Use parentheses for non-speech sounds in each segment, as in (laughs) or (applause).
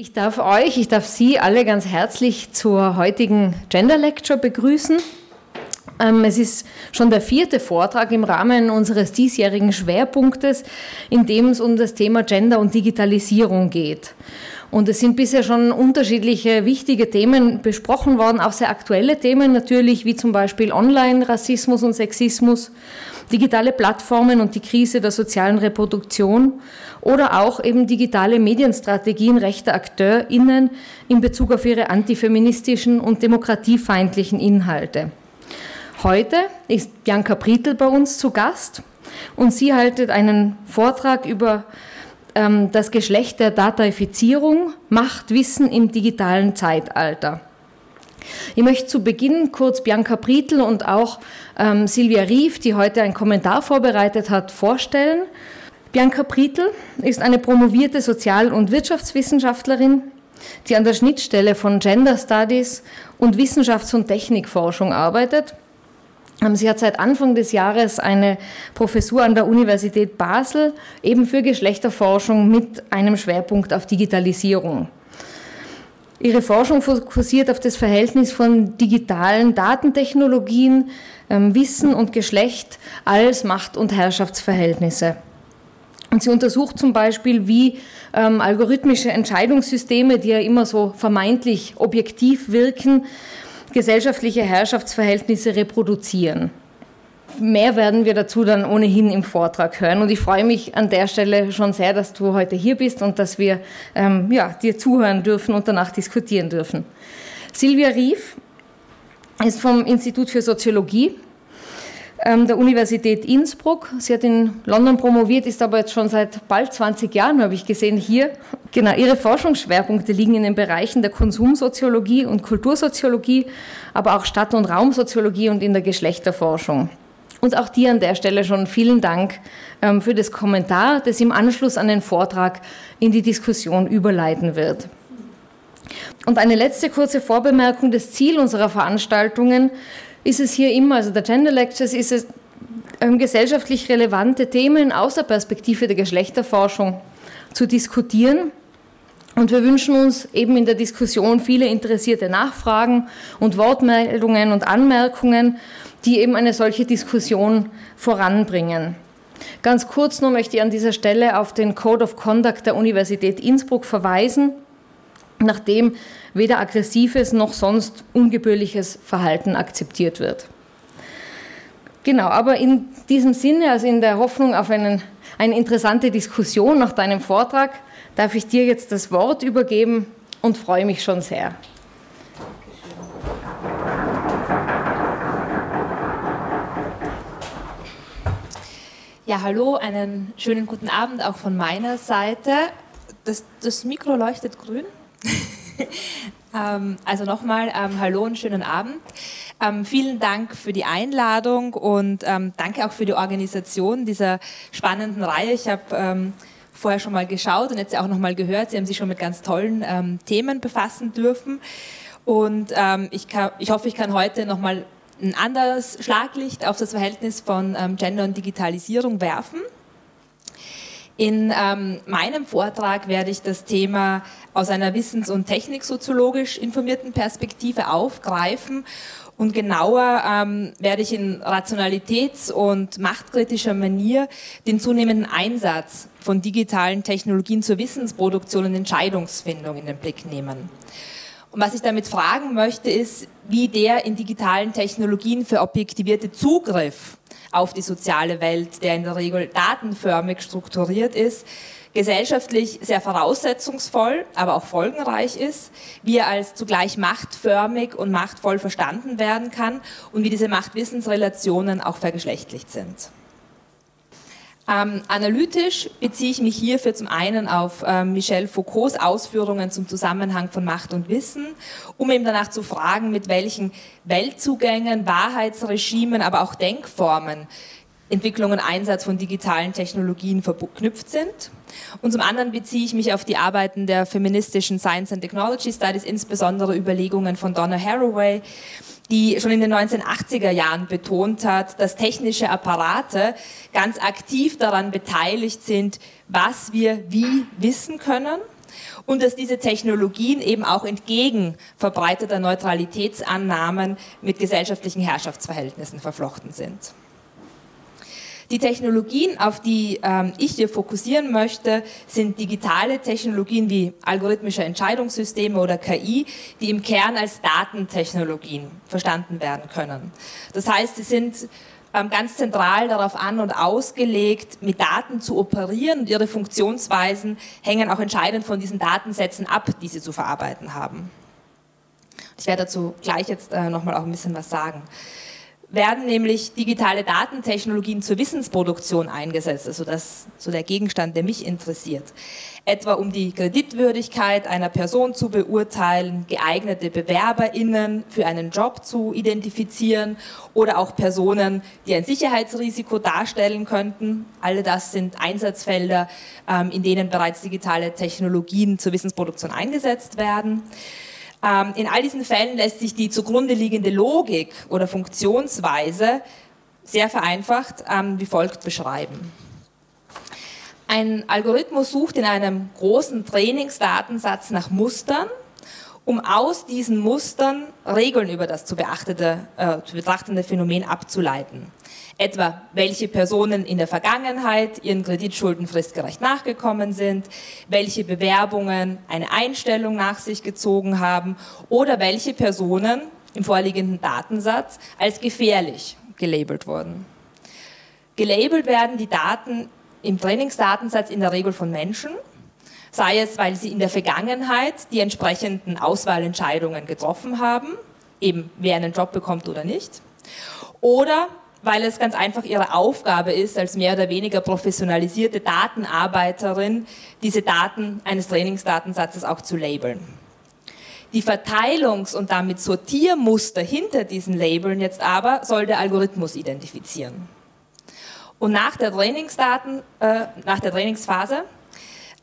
Ich darf euch, ich darf Sie alle ganz herzlich zur heutigen Gender Lecture begrüßen. Ähm, es ist schon der vierte Vortrag im Rahmen unseres diesjährigen Schwerpunktes, in dem es um das Thema Gender und Digitalisierung geht. Und es sind bisher schon unterschiedliche wichtige Themen besprochen worden, auch sehr aktuelle Themen natürlich, wie zum Beispiel Online-Rassismus und Sexismus, digitale Plattformen und die Krise der sozialen Reproduktion oder auch eben digitale Medienstrategien rechter AkteurInnen in Bezug auf ihre antifeministischen und demokratiefeindlichen Inhalte. Heute ist Bianca Prietl bei uns zu Gast und sie haltet einen Vortrag über ähm, das Geschlecht der Dataifizierung, Macht, Wissen im digitalen Zeitalter. Ich möchte zu Beginn kurz Bianca Prietl und auch ähm, Silvia Rief, die heute einen Kommentar vorbereitet hat, vorstellen. Bianca Prietl ist eine promovierte Sozial- und Wirtschaftswissenschaftlerin, die an der Schnittstelle von Gender Studies und Wissenschafts- und Technikforschung arbeitet. Ähm, sie hat seit Anfang des Jahres eine Professur an der Universität Basel, eben für Geschlechterforschung mit einem Schwerpunkt auf Digitalisierung. Ihre Forschung fokussiert auf das Verhältnis von digitalen Datentechnologien, ähm, Wissen und Geschlecht als Macht- und Herrschaftsverhältnisse. Und sie untersucht zum Beispiel, wie ähm, algorithmische Entscheidungssysteme, die ja immer so vermeintlich objektiv wirken, gesellschaftliche Herrschaftsverhältnisse reproduzieren. Mehr werden wir dazu dann ohnehin im Vortrag hören. Und ich freue mich an der Stelle schon sehr, dass du heute hier bist und dass wir ähm, ja, dir zuhören dürfen und danach diskutieren dürfen. Silvia Rief ist vom Institut für Soziologie ähm, der Universität Innsbruck. Sie hat in London promoviert, ist aber jetzt schon seit bald 20 Jahren, habe ich gesehen, hier. Genau, ihre Forschungsschwerpunkte liegen in den Bereichen der Konsumsoziologie und Kultursoziologie, aber auch Stadt- und Raumsoziologie und in der Geschlechterforschung. Und auch dir an der Stelle schon vielen Dank ähm, für das Kommentar, das im Anschluss an den Vortrag in die Diskussion überleiten wird. Und eine letzte kurze Vorbemerkung. Das Ziel unserer Veranstaltungen ist es hier immer, also der Gender Lectures ist es, ähm, gesellschaftlich relevante Themen aus der Perspektive der Geschlechterforschung zu diskutieren. Und wir wünschen uns eben in der Diskussion viele interessierte Nachfragen und Wortmeldungen und Anmerkungen, die eben eine solche Diskussion voranbringen. Ganz kurz nur möchte ich an dieser Stelle auf den Code of Conduct der Universität Innsbruck verweisen, nachdem weder aggressives noch sonst ungebührliches Verhalten akzeptiert wird. Genau, aber in diesem Sinne, also in der Hoffnung auf einen, eine interessante Diskussion nach deinem Vortrag, darf ich dir jetzt das Wort übergeben und freue mich schon sehr. Ja, hallo, einen schönen guten Abend auch von meiner Seite. Das, das Mikro leuchtet grün. (laughs) ähm, also nochmal, ähm, hallo und schönen Abend. Ähm, vielen Dank für die Einladung und ähm, danke auch für die Organisation dieser spannenden Reihe. Ich habe ähm, vorher schon mal geschaut und jetzt auch nochmal gehört, Sie haben sich schon mit ganz tollen ähm, Themen befassen dürfen. Und ich, kann, ich hoffe, ich kann heute nochmal ein anderes Schlaglicht auf das Verhältnis von Gender und Digitalisierung werfen. In ähm, meinem Vortrag werde ich das Thema aus einer wissens- und techniksoziologisch informierten Perspektive aufgreifen und genauer ähm, werde ich in rationalitäts- und machtkritischer Manier den zunehmenden Einsatz von digitalen Technologien zur Wissensproduktion und Entscheidungsfindung in den Blick nehmen. Und was ich damit fragen möchte, ist, wie der in digitalen Technologien für objektivierte Zugriff auf die soziale Welt, der in der Regel datenförmig strukturiert ist, gesellschaftlich sehr voraussetzungsvoll, aber auch folgenreich ist, wie er als zugleich machtförmig und machtvoll verstanden werden kann und wie diese Machtwissensrelationen auch vergeschlechtlicht sind. Ähm, analytisch beziehe ich mich hierfür zum einen auf ähm, Michel Foucaults Ausführungen zum Zusammenhang von Macht und Wissen, um eben danach zu fragen, mit welchen Weltzugängen, Wahrheitsregimen, aber auch Denkformen Entwicklung und Einsatz von digitalen Technologien verknüpft sind. Und zum anderen beziehe ich mich auf die Arbeiten der feministischen Science and Technology Studies, insbesondere Überlegungen von Donna Haraway, die schon in den 1980er Jahren betont hat, dass technische Apparate ganz aktiv daran beteiligt sind, was wir wie wissen können und dass diese Technologien eben auch entgegen verbreiteter Neutralitätsannahmen mit gesellschaftlichen Herrschaftsverhältnissen verflochten sind. Die Technologien, auf die ähm, ich hier fokussieren möchte, sind digitale Technologien wie algorithmische Entscheidungssysteme oder KI, die im Kern als Datentechnologien verstanden werden können. Das heißt, sie sind ähm, ganz zentral darauf an und ausgelegt, mit Daten zu operieren und ihre Funktionsweisen hängen auch entscheidend von diesen Datensätzen ab, die sie zu verarbeiten haben. Ich werde dazu gleich jetzt äh, nochmal auch ein bisschen was sagen werden nämlich digitale Datentechnologien zur Wissensproduktion eingesetzt. Also das so der Gegenstand, der mich interessiert. Etwa um die Kreditwürdigkeit einer Person zu beurteilen, geeignete BewerberInnen für einen Job zu identifizieren oder auch Personen, die ein Sicherheitsrisiko darstellen könnten. Alle das sind Einsatzfelder, ähm, in denen bereits digitale Technologien zur Wissensproduktion eingesetzt werden. Ähm, in all diesen Fällen lässt sich die zugrunde liegende Logik oder Funktionsweise sehr vereinfacht ähm, wie folgt beschreiben. Ein Algorithmus sucht in einem großen Trainingsdatensatz nach Mustern, um aus diesen Mustern Regeln über das zu, beachtete, äh, zu betrachtende Phänomen abzuleiten etwa welche Personen in der Vergangenheit ihren Kreditschulden fristgerecht nachgekommen sind, welche Bewerbungen eine Einstellung nach sich gezogen haben oder welche Personen im vorliegenden Datensatz als gefährlich gelabelt wurden. Gelabelt werden die Daten im Trainingsdatensatz in der Regel von Menschen, sei es, weil sie in der Vergangenheit die entsprechenden Auswahlentscheidungen getroffen haben, eben wer einen Job bekommt oder nicht, oder weil es ganz einfach ihre Aufgabe ist, als mehr oder weniger professionalisierte Datenarbeiterin, diese Daten eines Trainingsdatensatzes auch zu labeln. Die Verteilungs- und damit Sortiermuster hinter diesen Labeln jetzt aber soll der Algorithmus identifizieren. Und nach der, Trainingsdaten, äh, nach der Trainingsphase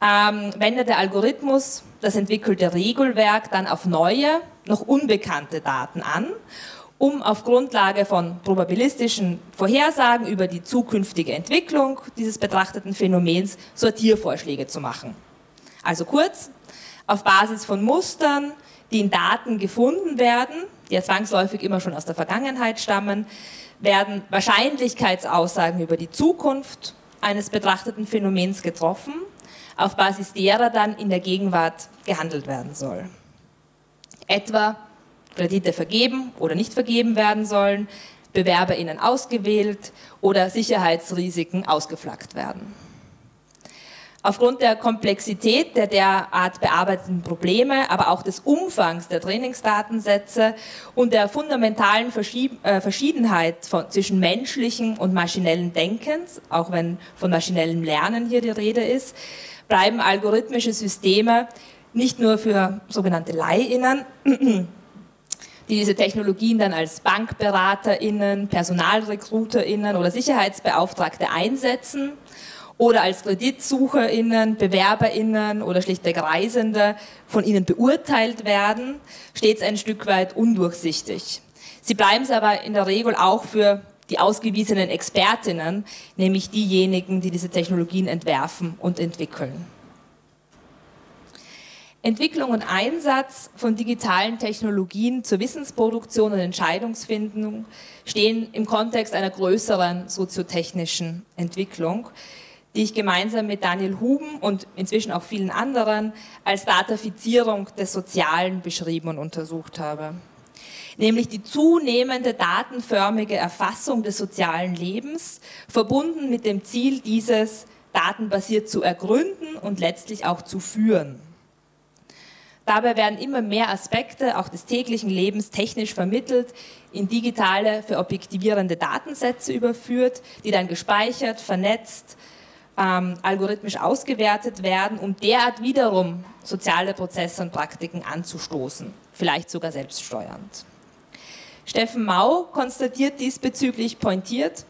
ähm, wendet der Algorithmus das entwickelte Regelwerk dann auf neue, noch unbekannte Daten an um auf Grundlage von probabilistischen Vorhersagen über die zukünftige Entwicklung dieses betrachteten Phänomens Sortiervorschläge zu machen. Also kurz, auf Basis von Mustern, die in Daten gefunden werden, die ja zwangsläufig immer schon aus der Vergangenheit stammen, werden Wahrscheinlichkeitsaussagen über die Zukunft eines betrachteten Phänomens getroffen, auf Basis derer dann in der Gegenwart gehandelt werden soll. Etwa Kredite vergeben oder nicht vergeben werden sollen, BewerberInnen ausgewählt oder Sicherheitsrisiken ausgeflaggt werden. Aufgrund der Komplexität der derart bearbeiteten Probleme, aber auch des Umfangs der Trainingsdatensätze und der fundamentalen äh, Verschiedenheit von, zwischen menschlichen und maschinellen Denkens, auch wenn von maschinellem Lernen hier die Rede ist, bleiben algorithmische Systeme nicht nur für sogenannte LeiInnen (clears throat) die diese Technologien dann als BankberaterInnen, PersonalrekruterInnen oder Sicherheitsbeauftragte einsetzen oder als KreditsucherInnen, BewerberInnen oder schlichtweg Reisende von ihnen beurteilt werden, stets ein Stück weit undurchsichtig. Sie bleiben es aber in der Regel auch für die ausgewiesenen Expertinnen, nämlich diejenigen, die diese Technologien entwerfen und entwickeln. Entwicklung und Einsatz von digitalen Technologien zur Wissensproduktion und Entscheidungsfindung stehen im Kontext einer größeren soziotechnischen Entwicklung, die ich gemeinsam mit Daniel Huben und inzwischen auch vielen anderen als Datafizierung des Sozialen beschrieben und untersucht habe. Nämlich die zunehmende datenförmige Erfassung des sozialen Lebens, verbunden mit dem Ziel, dieses datenbasiert zu ergründen und letztlich auch zu führen. Dabei werden immer mehr Aspekte auch des täglichen Lebens technisch vermittelt, in digitale, für objektivierende Datensätze überführt, die dann gespeichert, vernetzt, ähm, algorithmisch ausgewertet werden, um derart wiederum soziale Prozesse und Praktiken anzustoßen, vielleicht sogar selbststeuernd. Steffen Mau konstatiert diesbezüglich pointiert,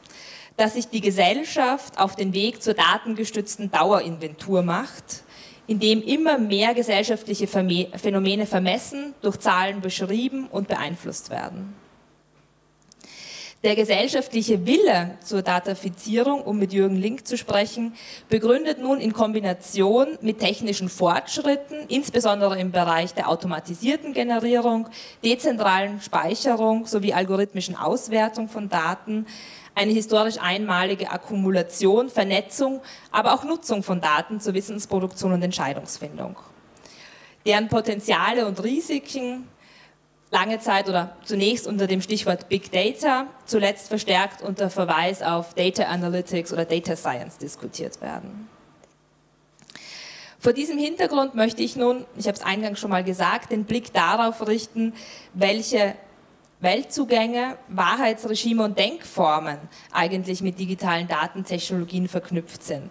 dass sich die Gesellschaft auf den Weg zur datengestützten Dauerinventur macht, in dem immer mehr gesellschaftliche Phänomene vermessen, durch Zahlen beschrieben und beeinflusst werden. Der gesellschaftliche Wille zur Datafizierung, um mit Jürgen Link zu sprechen, begründet nun in Kombination mit technischen Fortschritten, insbesondere im Bereich der automatisierten Generierung, dezentralen Speicherung sowie algorithmischen Auswertung von Daten, eine historisch einmalige Akkumulation, Vernetzung, aber auch Nutzung von Daten zur Wissensproduktion und Entscheidungsfindung. Deren Potenziale und Risiken lange Zeit oder zunächst unter dem Stichwort Big Data, zuletzt verstärkt unter Verweis auf Data Analytics oder Data Science diskutiert werden. Vor diesem Hintergrund möchte ich nun, ich habe es eingangs schon mal gesagt, den Blick darauf richten, welche Weltzugänge, Wahrheitsregime und Denkformen eigentlich mit digitalen Datentechnologien verknüpft sind,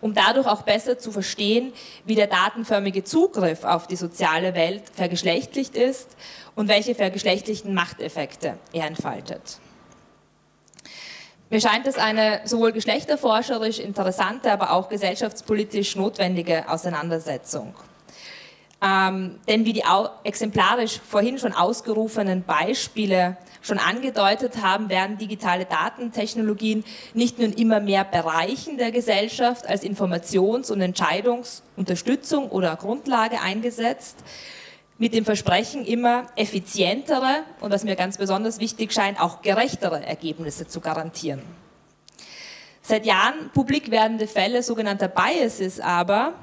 um dadurch auch besser zu verstehen, wie der datenförmige Zugriff auf die soziale Welt vergeschlechtlicht ist und welche vergeschlechtlichten Machteffekte er entfaltet. Mir scheint es eine sowohl geschlechterforscherisch interessante, aber auch gesellschaftspolitisch notwendige Auseinandersetzung. Ähm, denn wie die exemplarisch vorhin schon ausgerufenen Beispiele schon angedeutet haben, werden digitale Datentechnologien nicht nur in immer mehr Bereichen der Gesellschaft als Informations- und Entscheidungsunterstützung oder Grundlage eingesetzt, mit dem Versprechen, immer effizientere und was mir ganz besonders wichtig scheint, auch gerechtere Ergebnisse zu garantieren. Seit Jahren publik werdende Fälle sogenannter Biases aber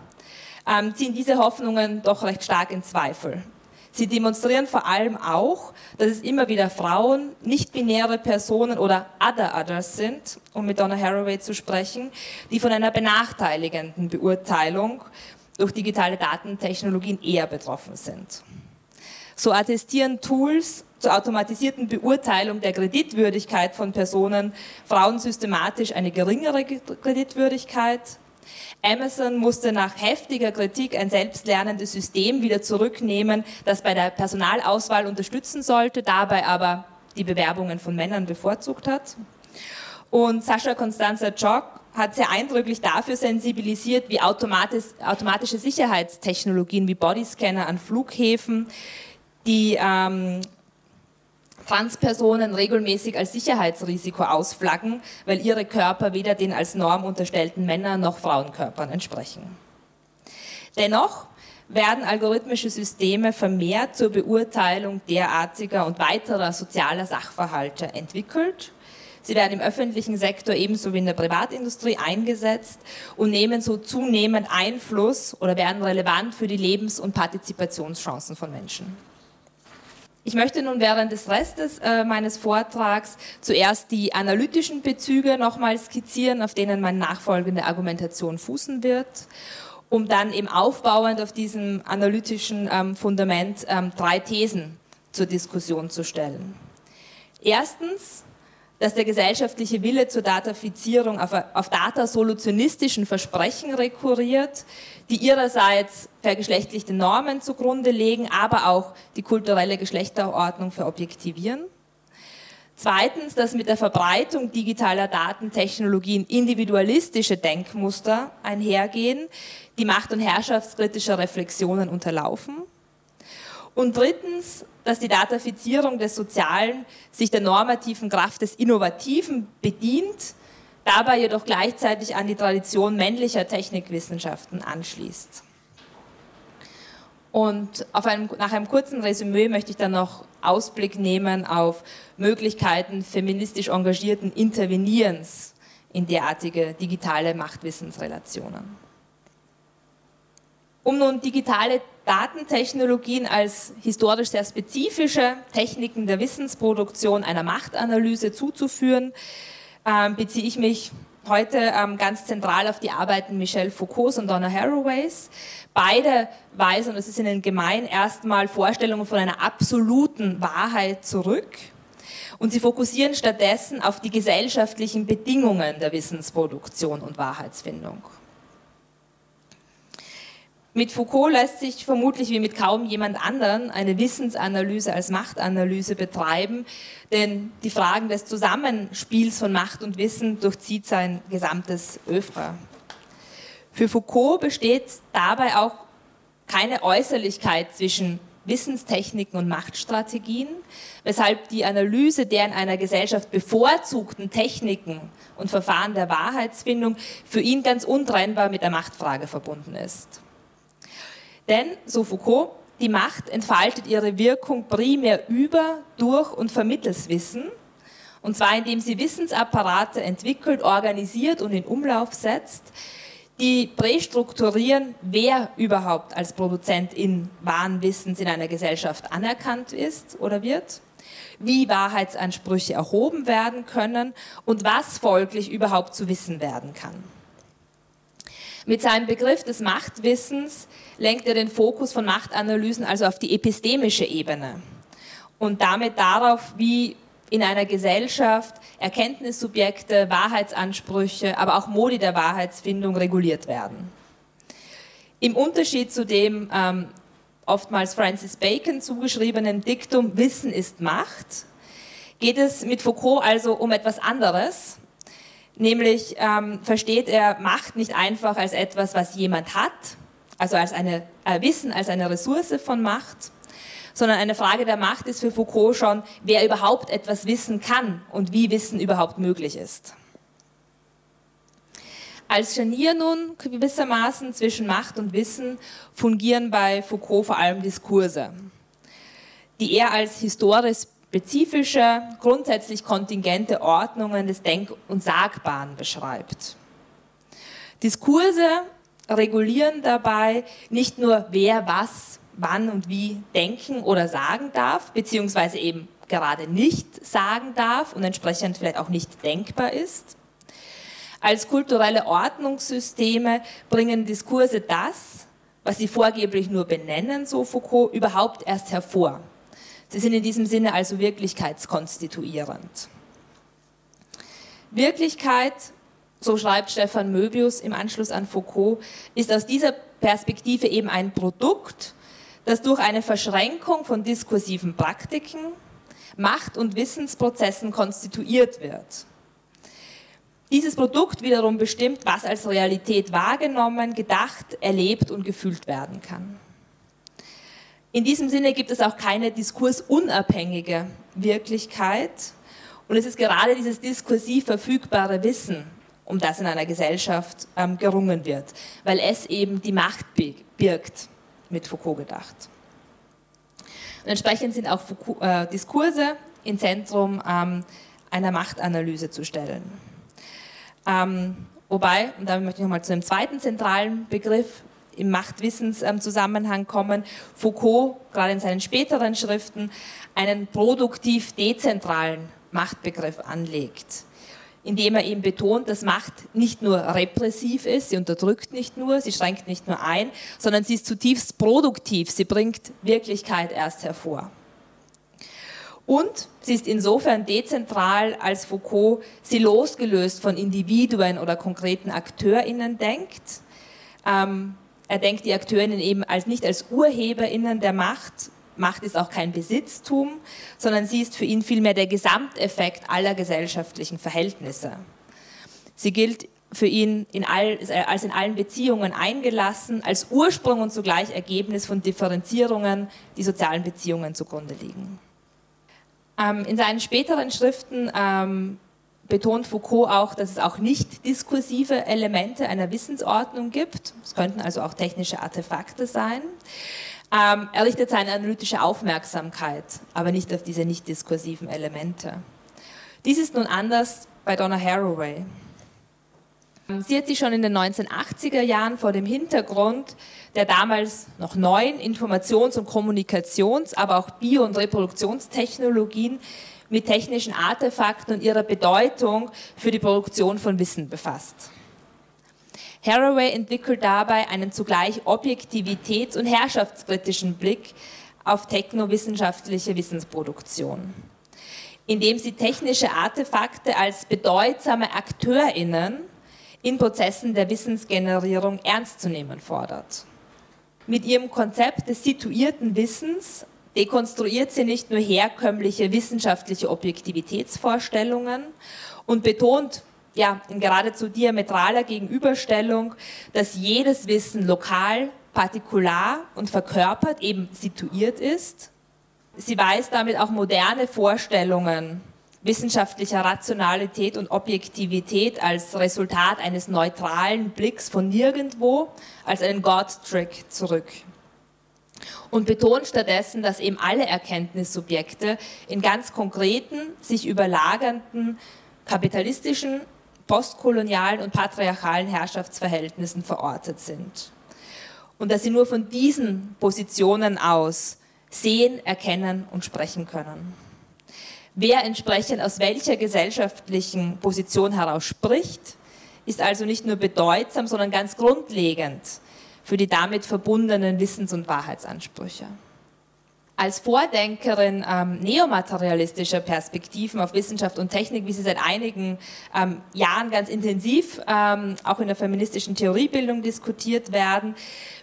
ähm, ziehen diese Hoffnungen doch recht stark in Zweifel. Sie demonstrieren vor allem auch, dass es immer wieder Frauen, nicht-binäre Personen oder Other Others sind, um mit Donna Haraway zu sprechen, die von einer benachteiligenden Beurteilung durch digitale Datentechnologien eher betroffen sind. So attestieren Tools zur automatisierten Beurteilung der Kreditwürdigkeit von Personen Frauen systematisch eine geringere Kreditwürdigkeit. Amazon musste nach heftiger Kritik ein selbstlernendes System wieder zurücknehmen, das bei der Personalauswahl unterstützen sollte, dabei aber die Bewerbungen von Männern bevorzugt hat. Und Sascha Constanza Jock hat sehr eindrücklich dafür sensibilisiert, wie automatisch, automatische Sicherheitstechnologien wie Bodyscanner an Flughäfen die ähm, Transpersonen regelmäßig als Sicherheitsrisiko ausflaggen, weil ihre Körper weder den als Norm unterstellten Männer- noch Frauenkörpern entsprechen. Dennoch werden algorithmische Systeme vermehrt zur Beurteilung derartiger und weiterer sozialer Sachverhalte entwickelt Sie werden im öffentlichen Sektor ebenso wie in der Privatindustrie eingesetzt und nehmen so zunehmend Einfluss oder werden relevant für die Lebens- und Partizipationschancen von Menschen. Ich möchte nun während des Restes äh, meines Vortrags zuerst die analytischen Bezüge nochmal skizzieren, auf denen meine nachfolgende Argumentation fußen wird, um dann eben aufbauend auf diesem analytischen ähm, Fundament ähm, drei Thesen zur Diskussion zu stellen. Erstens, dass der gesellschaftliche Wille zur Datafizierung auf, auf datasolutionistischen Versprechen rekurriert, die ihrerseits vergeschlechtlichte Normen zugrunde legen, aber auch die kulturelle Geschlechterordnung verobjektivieren. Zweitens, dass mit der Verbreitung digitaler Datentechnologien individualistische Denkmuster einhergehen, die macht- und herrschaftskritische Reflexionen unterlaufen. Und drittens, dass die Datafizierung des Sozialen sich der normativen Kraft des Innovativen bedient, dabei jedoch gleichzeitig an die Tradition männlicher Technikwissenschaften anschließt. Und einem, nach einem kurzen Resümee möchte ich dann noch Ausblick nehmen auf Möglichkeiten feministisch engagierten Intervenierens in derartige digitale Machtwissensrelationen. Um nun digitale Datentechnologien als historisch sehr spezifische Techniken der Wissensproduktion einer Machtanalyse zuzuführen, ähm, beziehe ich mich heute ähm, ganz zentral auf die Arbeiten Michel Foucaults und Donna Haraways. Beide weisen, es ist ihnen gemein, erstmal Vorstellungen von einer absoluten Wahrheit zurück. Und sie fokussieren stattdessen auf die gesellschaftlichen Bedingungen der Wissensproduktion und Wahrheitsfindung. Mit Foucault lässt sich vermutlich wie mit kaum jemand anderen eine Wissensanalyse als Machtanalyse betreiben, denn die Fragen des Zusammenspiels von Macht und Wissen durchzieht sein gesamtes Övre. Für Foucault besteht dabei auch keine Äußerlichkeit zwischen Wissenstechniken und Machtstrategien, weshalb die Analyse der in einer Gesellschaft bevorzugten Techniken und Verfahren der Wahrheitsfindung für ihn ganz untrennbar mit der Machtfrage verbunden ist. Denn, so Foucault, die Macht entfaltet ihre Wirkung primär über, durch und vermittels Wissen, und zwar indem sie Wissensapparate entwickelt, organisiert und in Umlauf setzt, die prästrukturieren, wer überhaupt als Produzentin wahren Wissens in einer Gesellschaft anerkannt ist oder wird, wie Wahrheitsansprüche erhoben werden können und was folglich überhaupt zu wissen werden kann. Mit seinem Begriff des Machtwissens lenkt er den Fokus von Machtanalysen also auf die epistemische Ebene und damit darauf, wie in einer Gesellschaft Erkenntnissubjekte, Wahrheitsansprüche, aber auch Modi der Wahrheitsfindung reguliert werden. Im Unterschied zu dem ähm, oftmals Francis Bacon zugeschriebenen Diktum Wissen ist Macht, geht es mit Foucault also um etwas anderes, nämlich ähm, versteht er Macht nicht einfach als etwas, was jemand hat, also als eine äh, Wissen als eine Ressource von Macht, sondern eine Frage der Macht ist für Foucault schon, wer überhaupt etwas wissen kann und wie Wissen überhaupt möglich ist. Als Scharnier nun gewissermaßen zwischen Macht und Wissen fungieren bei Foucault vor allem Diskurse, die er als historisch spezifische, grundsätzlich kontingente Ordnungen des Denk- und Sagbaren beschreibt. Diskurse regulieren dabei nicht nur, wer was wann und wie denken oder sagen darf, beziehungsweise eben gerade nicht sagen darf und entsprechend vielleicht auch nicht denkbar ist. Als kulturelle Ordnungssysteme bringen Diskurse das, was sie vorgeblich nur benennen, so Foucault, überhaupt erst hervor. Sie sind in diesem Sinne also wirklichkeitskonstituierend. Wirklichkeit, so schreibt Stefan Möbius im Anschluss an Foucault, ist aus dieser Perspektive eben ein Produkt das durch eine Verschränkung von diskursiven Praktiken, Macht- und Wissensprozessen konstituiert wird. Dieses Produkt wiederum bestimmt, was als Realität wahrgenommen, gedacht, erlebt und gefühlt werden kann. In diesem Sinne gibt es auch keine diskursunabhängige Wirklichkeit. Und es ist gerade dieses diskursiv verfügbare Wissen, um das in einer Gesellschaft ähm, gerungen wird, weil es eben die Macht birgt mit Foucault gedacht. Und entsprechend sind auch Foucault, äh, Diskurse im Zentrum ähm, einer Machtanalyse zu stellen. Ähm, wobei, und damit möchte ich nochmal zu einem zweiten zentralen Begriff im Machtwissenszusammenhang kommen, Foucault, gerade in seinen späteren Schriften, einen produktiv dezentralen Machtbegriff anlegt indem er eben betont, dass Macht nicht nur repressiv ist, sie unterdrückt nicht nur, sie schränkt nicht nur ein, sondern sie ist zutiefst produktiv, sie bringt Wirklichkeit erst hervor. Und sie ist insofern dezentral, als Foucault sie losgelöst von Individuen oder konkreten AkteurInnen denkt. Ähm, er denkt die AkteurInnen eben als, nicht als UrheberInnen der Macht, Macht ist auch kein Besitztum, sondern sie ist für ihn vielmehr der Gesamteffekt aller gesellschaftlichen Verhältnisse. Sie gilt für ihn in all, als in allen Beziehungen eingelassen, als Ursprung und zugleich Ergebnis von Differenzierungen, die sozialen Beziehungen zugrunde liegen. Ähm, in seinen späteren Schriften ähm, betont Foucault auch, dass es auch nicht diskursive Elemente einer Wissensordnung gibt. Es könnten also auch technische Artefakte sein. Ähm, er richtet seine analytische Aufmerksamkeit, aber nicht auf diese nicht diskursiven Elemente. Dies ist nun anders bei Donna Haraway. Sie hat sich schon in den 1980er Jahren vor dem Hintergrund der damals noch neuen Informations- und Kommunikations-, aber auch Bio- und Reproduktionstechnologien mit technischen Artefakten und ihrer Bedeutung für die Produktion von Wissen befasst. Haraway entwickelt dabei einen zugleich objektivitäts- und herrschaftskritischen Blick auf technowissenschaftliche Wissensproduktion, indem sie technische Artefakte als bedeutsame AkteurInnen in Prozessen der Wissensgenerierung ernst zu nehmen fordert. Mit ihrem Konzept des situierten Wissens dekonstruiert sie nicht nur herkömmliche wissenschaftliche Objektivitätsvorstellungen und betont ja, in geradezu diametraler Gegenüberstellung, dass jedes Wissen lokal, partikular und verkörpert, eben situiert ist. Sie weist damit auch moderne Vorstellungen wissenschaftlicher Rationalität und Objektivität als Resultat eines neutralen Blicks von nirgendwo als einen God-Trick zurück. Und betont stattdessen, dass eben alle Erkenntnissubjekte in ganz konkreten, sich überlagernden kapitalistischen, postkolonialen und patriarchalen Herrschaftsverhältnissen verortet sind. Und dass sie nur von diesen Positionen aus sehen, erkennen und sprechen können wer entsprechend aus welcher gesellschaftlichen Position heraus spricht, ist also nicht nur bedeutsam, sondern ganz grundlegend für die damit verbundenen Wissens- und Wahrheitsansprüche. Als Vordenkerin ähm, neomaterialistischer Perspektiven auf Wissenschaft und Technik, wie sie seit einigen ähm, Jahren ganz intensiv ähm, auch in der feministischen Theoriebildung diskutiert werden,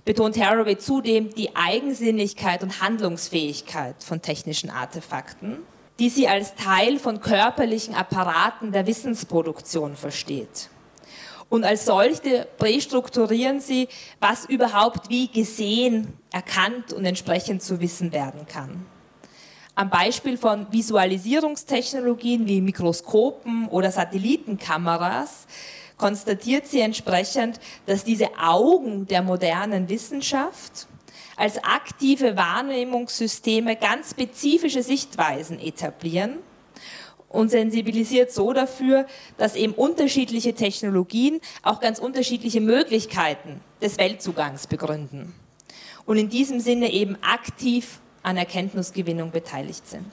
betont Haraway zudem die Eigensinnigkeit und Handlungsfähigkeit von technischen Artefakten die sie als Teil von körperlichen Apparaten der Wissensproduktion versteht. Und als solche prästrukturieren sie, was überhaupt wie gesehen, erkannt und entsprechend zu wissen werden kann. Am Beispiel von Visualisierungstechnologien wie Mikroskopen oder Satellitenkameras konstatiert sie entsprechend, dass diese Augen der modernen Wissenschaft als aktive Wahrnehmungssysteme ganz spezifische Sichtweisen etablieren und sensibilisiert so dafür, dass eben unterschiedliche Technologien auch ganz unterschiedliche Möglichkeiten des Weltzugangs begründen und in diesem Sinne eben aktiv an Erkenntnisgewinnung beteiligt sind.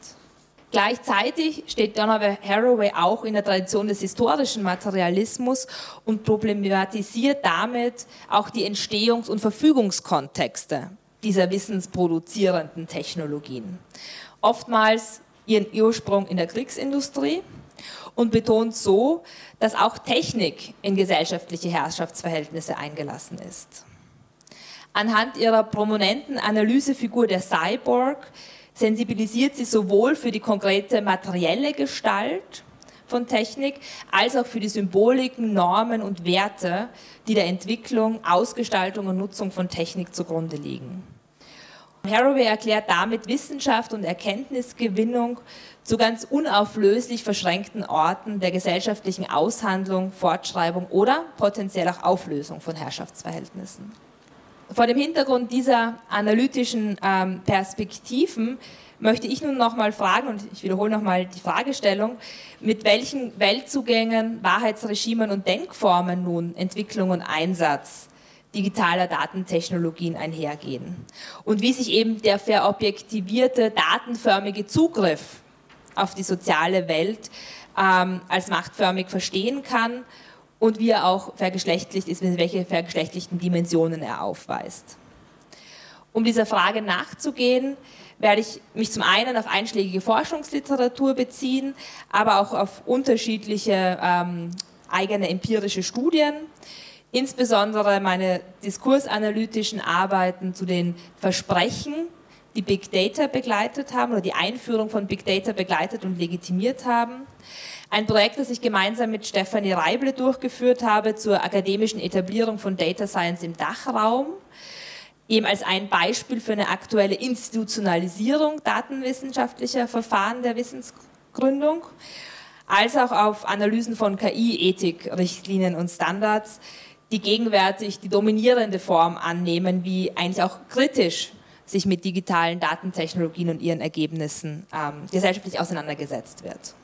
Gleichzeitig steht Donovan Haraway auch in der Tradition des historischen Materialismus und problematisiert damit auch die Entstehungs- und Verfügungskontexte dieser wissensproduzierenden Technologien. Oftmals ihren Ursprung in der Kriegsindustrie und betont so, dass auch Technik in gesellschaftliche Herrschaftsverhältnisse eingelassen ist. Anhand ihrer prominenten Analysefigur der Cyborg sensibilisiert sie sowohl für die konkrete materielle Gestalt von Technik als auch für die Symboliken, Normen und Werte, die der Entwicklung, Ausgestaltung und Nutzung von Technik zugrunde liegen. Haraway erklärt damit Wissenschaft und Erkenntnisgewinnung zu ganz unauflöslich verschränkten Orten der gesellschaftlichen Aushandlung, Fortschreibung oder potenziell auch Auflösung von Herrschaftsverhältnissen. Vor dem Hintergrund dieser analytischen ähm, Perspektiven möchte ich nun nochmal fragen, und ich wiederhole nochmal die Fragestellung, mit welchen Weltzugängen, Wahrheitsregimen und Denkformen nun Entwicklung und Einsatz digitaler Datentechnologien einhergehen. Und wie sich eben der verobjektivierte, datenförmige Zugriff auf die soziale Welt ähm, als machtförmig verstehen kann und wie er auch vergeschlechtlicht ist, welche vergeschlechtlichten Dimensionen er aufweist. Um dieser Frage nachzugehen, werde ich mich zum einen auf einschlägige Forschungsliteratur beziehen, aber auch auf unterschiedliche ähm, eigene empirische Studien insbesondere meine diskursanalytischen Arbeiten zu den Versprechen, die Big Data begleitet haben oder die Einführung von Big Data begleitet und legitimiert haben. Ein Projekt, das ich gemeinsam mit Stefanie Reible durchgeführt habe zur akademischen Etablierung von Data Science im Dachraum, eben als ein Beispiel für eine aktuelle Institutionalisierung datenwissenschaftlicher Verfahren der Wissensgründung, als auch auf Analysen von KI, Ethik, Richtlinien und Standards, die gegenwärtig die dominierende Form annehmen, wie eigentlich auch kritisch sich mit digitalen Datentechnologien und ihren Ergebnissen ähm, gesellschaftlich auseinandergesetzt wird.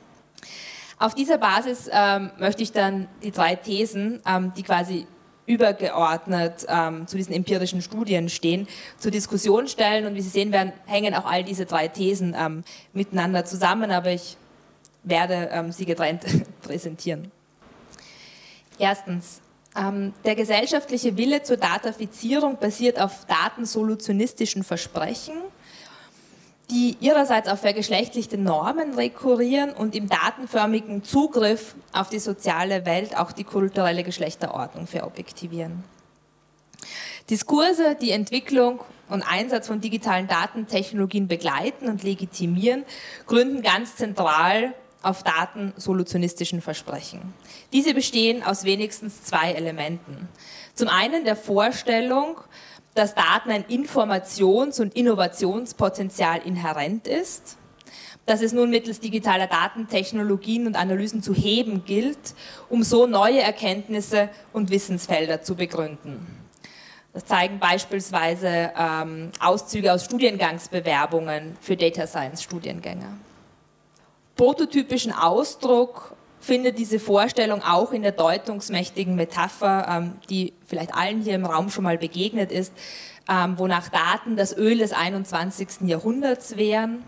Auf dieser Basis ähm, möchte ich dann die drei Thesen, ähm, die quasi übergeordnet ähm, zu diesen empirischen Studien stehen, zur Diskussion stellen. Und wie Sie sehen werden, hängen auch all diese drei Thesen ähm, miteinander zusammen, aber ich werde ähm, sie getrennt (laughs) präsentieren. Erstens, der gesellschaftliche Wille zur Datafizierung basiert auf datensolutionistischen Versprechen, die ihrerseits auf vergeschlechtlichte Normen rekurrieren und im datenförmigen Zugriff auf die soziale Welt auch die kulturelle Geschlechterordnung verobjektivieren. Diskurse, die Entwicklung und Einsatz von digitalen Datentechnologien begleiten und legitimieren, gründen ganz zentral auf datensolutionistischen Versprechen. Diese bestehen aus wenigstens zwei Elementen. Zum einen der Vorstellung, dass Daten ein Informations- und Innovationspotenzial inhärent ist, dass es nun mittels digitaler Datentechnologien und Analysen zu heben gilt, um so neue Erkenntnisse und Wissensfelder zu begründen. Das zeigen beispielsweise ähm, Auszüge aus Studiengangsbewerbungen für Data Science Studiengänge. Prototypischen Ausdruck findet diese Vorstellung auch in der deutungsmächtigen Metapher, ähm, die vielleicht allen hier im Raum schon mal begegnet ist, ähm, wonach Daten das Öl des 21. Jahrhunderts wären.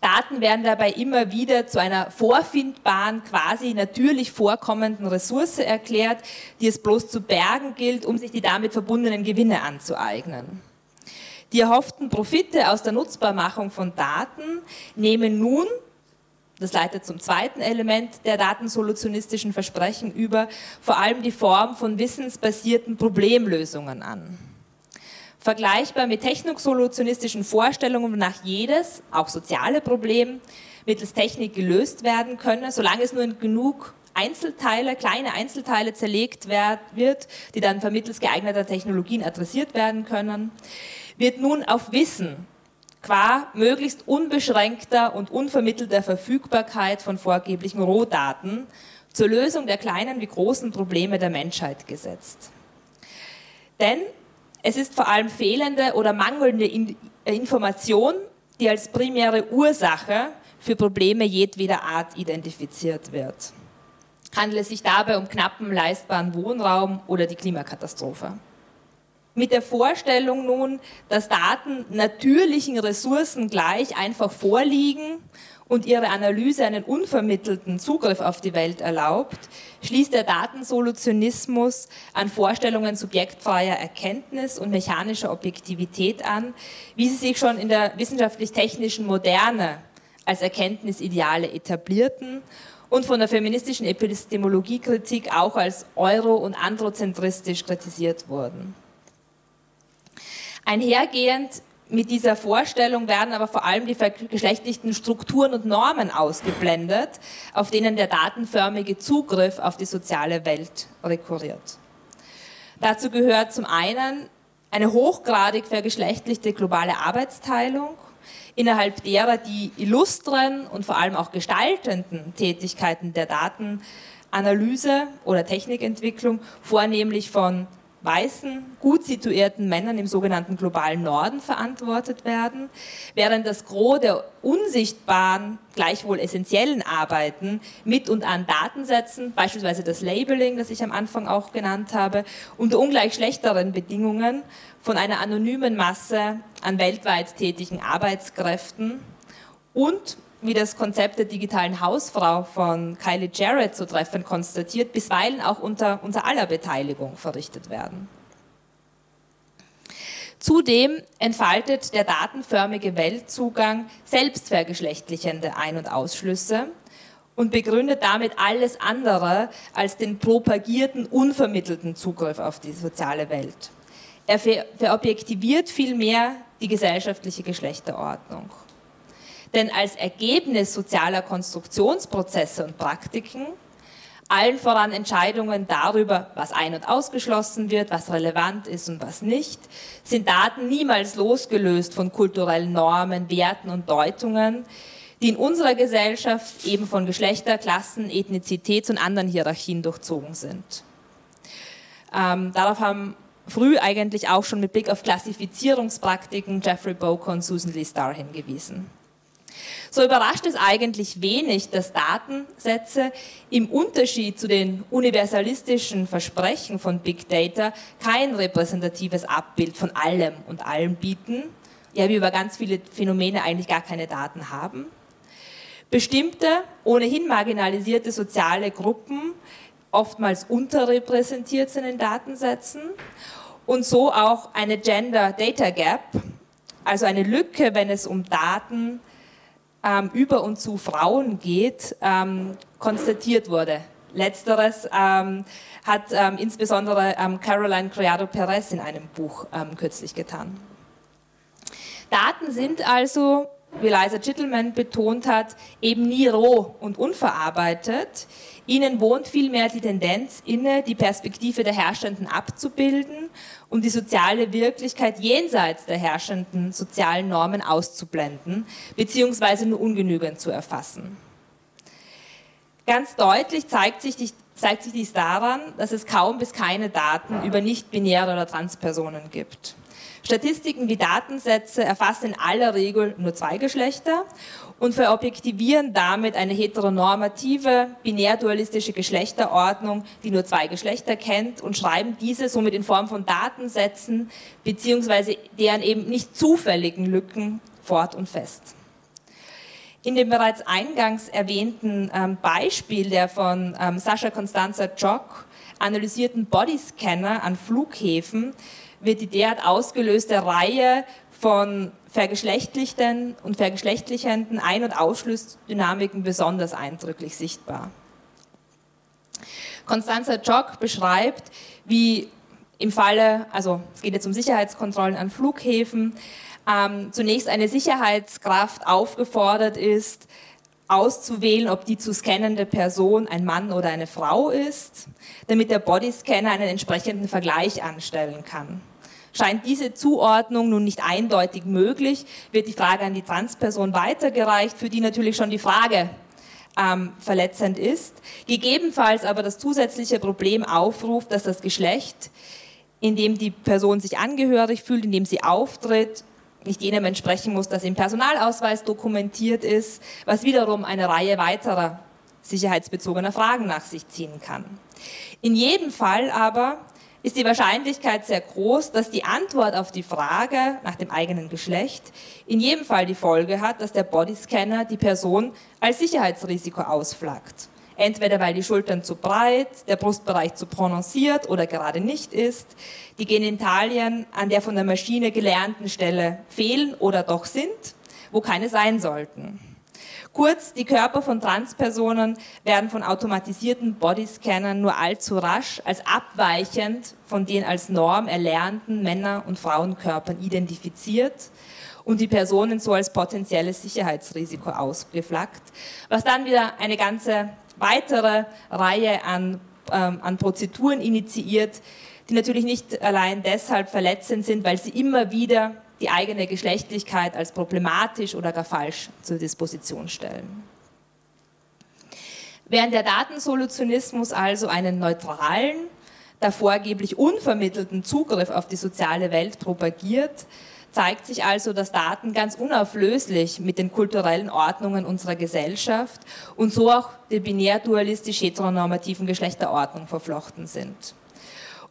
Daten werden dabei immer wieder zu einer vorfindbaren, quasi natürlich vorkommenden Ressource erklärt, die es bloß zu bergen gilt, um sich die damit verbundenen Gewinne anzueignen. Die erhofften Profite aus der Nutzbarmachung von Daten nehmen nun das leitet zum zweiten Element der datensolutionistischen Versprechen über, vor allem die Form von wissensbasierten Problemlösungen an. Vergleichbar mit technosolutionistischen Vorstellungen, wonach jedes, auch soziale Problem, mittels Technik gelöst werden könne, solange es nur in genug Einzelteile, kleine Einzelteile zerlegt wird, die dann vermittels geeigneter Technologien adressiert werden können, wird nun auf Wissen qua möglichst unbeschränkter und unvermittelter Verfügbarkeit von vorgeblichen Rohdaten zur Lösung der kleinen wie großen Probleme der Menschheit gesetzt. Denn es ist vor allem fehlende oder mangelnde Information, die als primäre Ursache für Probleme jedweder Art identifiziert wird. Handelt es sich dabei um knappen, leistbaren Wohnraum oder die Klimakatastrophe? Mit der Vorstellung nun, dass Daten natürlichen Ressourcen gleich einfach vorliegen und ihre Analyse einen unvermittelten Zugriff auf die Welt erlaubt, schließt der Datensolutionismus an Vorstellungen subjektfreier Erkenntnis und mechanischer Objektivität an, wie sie sich schon in der wissenschaftlich-technischen Moderne als Erkenntnisideale etablierten und von der feministischen Epistemologiekritik auch als euro- und androzentristisch kritisiert wurden. Einhergehend mit dieser Vorstellung werden aber vor allem die vergeschlechtlichten Strukturen und Normen ausgeblendet, auf denen der datenförmige Zugriff auf die soziale Welt rekurriert. Dazu gehört zum einen eine hochgradig vergeschlechtlichte globale Arbeitsteilung, innerhalb derer die illustren und vor allem auch gestaltenden Tätigkeiten der Datenanalyse oder Technikentwicklung vornehmlich von weißen, gut situierten Männern im sogenannten globalen Norden verantwortet werden, während das Gros der unsichtbaren, gleichwohl essentiellen Arbeiten mit und an Datensätzen, beispielsweise das Labeling, das ich am Anfang auch genannt habe, unter ungleich schlechteren Bedingungen von einer anonymen Masse an weltweit tätigen Arbeitskräften und wie das Konzept der digitalen Hausfrau von Kylie Jarrett so treffend konstatiert, bisweilen auch unter unser aller Beteiligung verrichtet werden. Zudem entfaltet der datenförmige Weltzugang selbstvergeschlechtlichende Ein- und Ausschlüsse und begründet damit alles andere als den propagierten, unvermittelten Zugriff auf die soziale Welt. Er verobjektiviert vielmehr die gesellschaftliche Geschlechterordnung. Denn als Ergebnis sozialer Konstruktionsprozesse und Praktiken, allen voran Entscheidungen darüber, was ein- und ausgeschlossen wird, was relevant ist und was nicht, sind Daten niemals losgelöst von kulturellen Normen, Werten und Deutungen, die in unserer Gesellschaft eben von Geschlechter, Klassen, Ethnizitäts- und anderen Hierarchien durchzogen sind. Ähm, darauf haben früh eigentlich auch schon mit Blick auf Klassifizierungspraktiken Jeffrey Bowker und Susan Lee Starr hingewiesen. So überrascht es eigentlich wenig, dass Datensätze im Unterschied zu den universalistischen Versprechen von Big Data kein repräsentatives Abbild von allem und allem bieten, ja, wir über ganz viele Phänomene eigentlich gar keine Daten haben. Bestimmte, ohnehin marginalisierte soziale Gruppen oftmals unterrepräsentiert sind in Datensätzen und so auch eine Gender Data Gap, also eine Lücke, wenn es um Daten ähm, über und zu Frauen geht, ähm, konstatiert wurde. Letzteres ähm, hat ähm, insbesondere ähm, Caroline Criado Perez in einem Buch ähm, kürzlich getan. Daten sind also wie Liza Chittleman betont hat, eben nie roh und unverarbeitet. Ihnen wohnt vielmehr die Tendenz inne, die Perspektive der Herrschenden abzubilden und die soziale Wirklichkeit jenseits der herrschenden sozialen Normen auszublenden, beziehungsweise nur ungenügend zu erfassen. Ganz deutlich zeigt sich, zeigt sich dies daran, dass es kaum bis keine Daten über nicht-binäre oder Transpersonen gibt. Statistiken wie Datensätze erfassen in aller Regel nur zwei Geschlechter und verobjektivieren damit eine heteronormative, binär-dualistische Geschlechterordnung, die nur zwei Geschlechter kennt und schreiben diese somit in Form von Datensätzen beziehungsweise deren eben nicht zufälligen Lücken fort und fest. In dem bereits eingangs erwähnten ähm, Beispiel der von ähm, Sascha Constanza Jock analysierten Bodyscanner an Flughäfen wird die derart ausgelöste Reihe von vergeschlechtlichten und vergeschlechtlichenden Ein- und Ausschlussdynamiken besonders eindrücklich sichtbar. Constanza Jock beschreibt, wie im Falle, also es geht jetzt um Sicherheitskontrollen an Flughäfen, ähm, zunächst eine Sicherheitskraft aufgefordert ist, auszuwählen, ob die zu scannende Person ein Mann oder eine Frau ist, damit der Bodyscanner einen entsprechenden Vergleich anstellen kann. Scheint diese Zuordnung nun nicht eindeutig möglich, wird die Frage an die Transperson weitergereicht, für die natürlich schon die Frage ähm, verletzend ist. Gegebenenfalls aber das zusätzliche Problem aufruft, dass das Geschlecht, in dem die Person sich angehörig fühlt, in dem sie auftritt, nicht jenem entsprechen muss, das im Personalausweis dokumentiert ist, was wiederum eine Reihe weiterer sicherheitsbezogener Fragen nach sich ziehen kann. In jedem Fall aber ist die Wahrscheinlichkeit sehr groß, dass die Antwort auf die Frage nach dem eigenen Geschlecht in jedem Fall die Folge hat, dass der Bodyscanner die Person als Sicherheitsrisiko ausflaggt. Entweder weil die Schultern zu breit, der Brustbereich zu prononciert oder gerade nicht ist, die Genitalien an der von der Maschine gelernten Stelle fehlen oder doch sind, wo keine sein sollten. Kurz, die Körper von Transpersonen werden von automatisierten Bodyscannern nur allzu rasch als abweichend von den als Norm erlernten Männer- und Frauenkörpern identifiziert und die Personen so als potenzielles Sicherheitsrisiko ausgeflaggt, was dann wieder eine ganze weitere Reihe an, ähm, an Prozeduren initiiert, die natürlich nicht allein deshalb verletzend sind, weil sie immer wieder die eigene Geschlechtlichkeit als problematisch oder gar falsch zur Disposition stellen. Während der Datensolutionismus also einen neutralen, da vorgeblich unvermittelten Zugriff auf die soziale Welt propagiert, zeigt sich also, dass Daten ganz unauflöslich mit den kulturellen Ordnungen unserer Gesellschaft und so auch der binär-dualistisch heteronormativen Geschlechterordnung verflochten sind.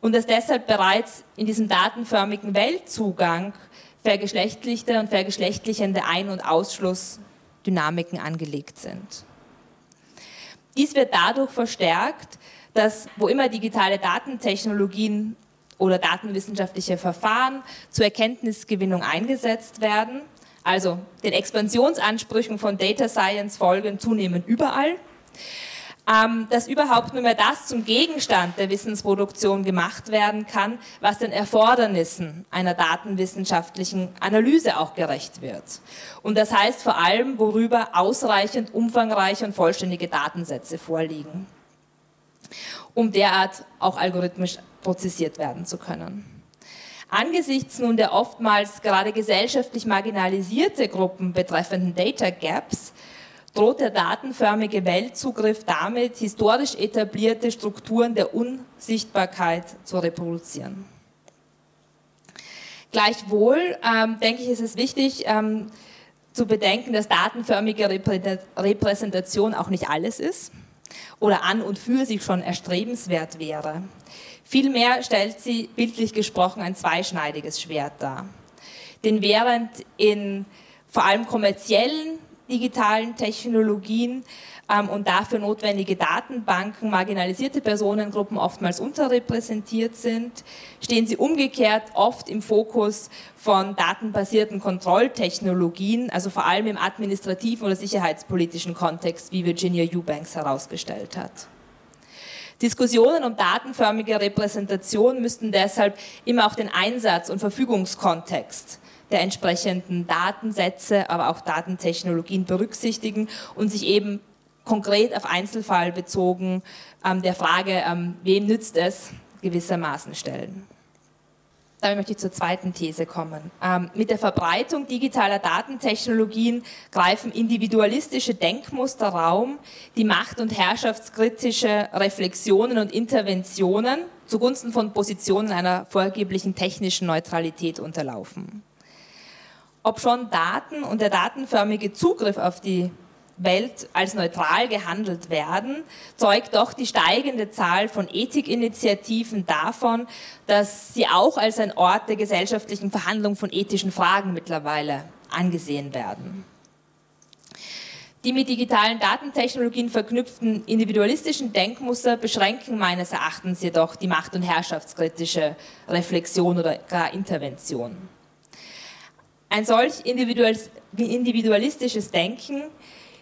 Und dass deshalb bereits in diesem datenförmigen Weltzugang vergeschlechtlichte und vergeschlechtlichende Ein- und Ausschlussdynamiken angelegt sind. Dies wird dadurch verstärkt, dass wo immer digitale Datentechnologien oder datenwissenschaftliche Verfahren zur Erkenntnisgewinnung eingesetzt werden, also den Expansionsansprüchen von Data Science folgen zunehmend überall, ähm, dass überhaupt nur mehr das zum Gegenstand der Wissensproduktion gemacht werden kann, was den Erfordernissen einer datenwissenschaftlichen Analyse auch gerecht wird. Und das heißt vor allem, worüber ausreichend umfangreiche und vollständige Datensätze vorliegen, um derart auch algorithmisch prozessiert werden zu können. Angesichts nun der oftmals gerade gesellschaftlich marginalisierte Gruppen betreffenden Data Gaps droht der datenförmige Weltzugriff damit, historisch etablierte Strukturen der Unsichtbarkeit zu reproduzieren. Gleichwohl ähm, denke ich, ist es wichtig ähm, zu bedenken, dass datenförmige Repräsentation auch nicht alles ist oder an und für sich schon erstrebenswert wäre. Vielmehr stellt sie bildlich gesprochen ein zweischneidiges Schwert dar. Denn während in vor allem kommerziellen digitalen Technologien ähm, und dafür notwendige Datenbanken marginalisierte Personengruppen oftmals unterrepräsentiert sind, stehen sie umgekehrt oft im Fokus von datenbasierten Kontrolltechnologien, also vor allem im administrativen oder sicherheitspolitischen Kontext, wie Virginia Eubanks herausgestellt hat. Diskussionen um datenförmige Repräsentation müssten deshalb immer auch den Einsatz- und Verfügungskontext der entsprechenden Datensätze, aber auch Datentechnologien berücksichtigen und sich eben konkret auf Einzelfall bezogen ähm, der Frage, ähm, wem nützt es, gewissermaßen stellen. Damit möchte ich zur zweiten These kommen. Ähm, mit der Verbreitung digitaler Datentechnologien greifen individualistische Denkmuster Raum, die macht- und herrschaftskritische Reflexionen und Interventionen zugunsten von Positionen einer vorgeblichen technischen Neutralität unterlaufen. Ob schon Daten und der datenförmige Zugriff auf die Welt als neutral gehandelt werden, zeugt doch die steigende Zahl von Ethikinitiativen davon, dass sie auch als ein Ort der gesellschaftlichen Verhandlung von ethischen Fragen mittlerweile angesehen werden. Die mit digitalen Datentechnologien verknüpften individualistischen Denkmuster beschränken meines Erachtens jedoch die macht- und herrschaftskritische Reflexion oder gar Intervention. Ein solch individualistisches Denken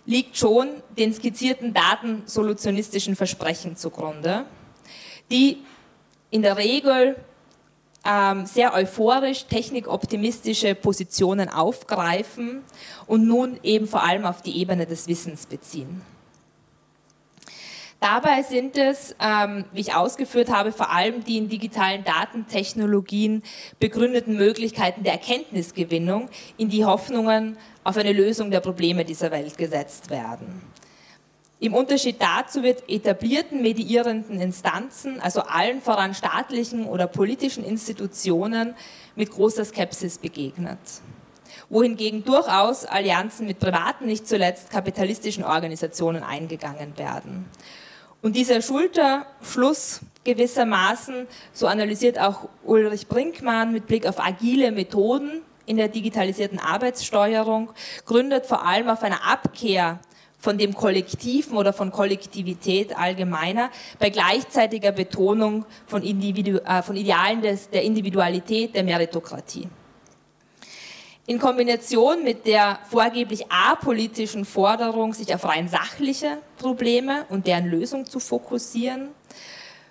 liegt schon den skizzierten datensolutionistischen Versprechen zugrunde, die in der Regel ähm, sehr euphorisch technikoptimistische Positionen aufgreifen und nun eben vor allem auf die Ebene des Wissens beziehen. Dabei sind es, ähm, wie ich ausgeführt habe, vor allem die in digitalen Datentechnologien begründeten Möglichkeiten der Erkenntnisgewinnung, in die Hoffnungen auf eine Lösung der Probleme dieser Welt gesetzt werden. Im Unterschied dazu wird etablierten mediierenden Instanzen, also allen voran staatlichen oder politischen Institutionen, mit großer Skepsis begegnet. Wohingegen durchaus Allianzen mit privaten, nicht zuletzt kapitalistischen Organisationen eingegangen werden. Und dieser Schulterschluss gewissermaßen, so analysiert auch Ulrich Brinkmann mit Blick auf agile Methoden in der digitalisierten Arbeitssteuerung, gründet vor allem auf einer Abkehr von dem Kollektiven oder von Kollektivität allgemeiner, bei gleichzeitiger Betonung von, Individu äh, von Idealen des, der Individualität, der Meritokratie in Kombination mit der vorgeblich apolitischen Forderung, sich auf rein sachliche Probleme und deren Lösung zu fokussieren,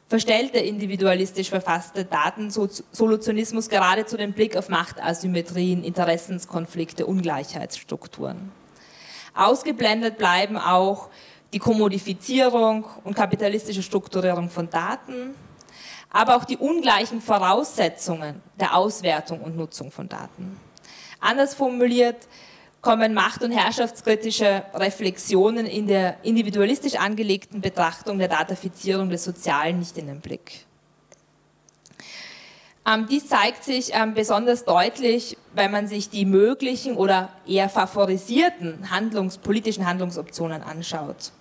verstellt der individualistisch verfasste Datensolutionismus geradezu den Blick auf Machtasymmetrien, Interessenskonflikte, Ungleichheitsstrukturen. Ausgeblendet bleiben auch die Kommodifizierung und kapitalistische Strukturierung von Daten, aber auch die ungleichen Voraussetzungen der Auswertung und Nutzung von Daten. Anders formuliert kommen macht- und herrschaftskritische Reflexionen in der individualistisch angelegten Betrachtung der Datafizierung des Sozialen nicht in den Blick. Ähm, dies zeigt sich ähm, besonders deutlich, wenn man sich die möglichen oder eher favorisierten Handlungs-, politischen Handlungsoptionen anschaut.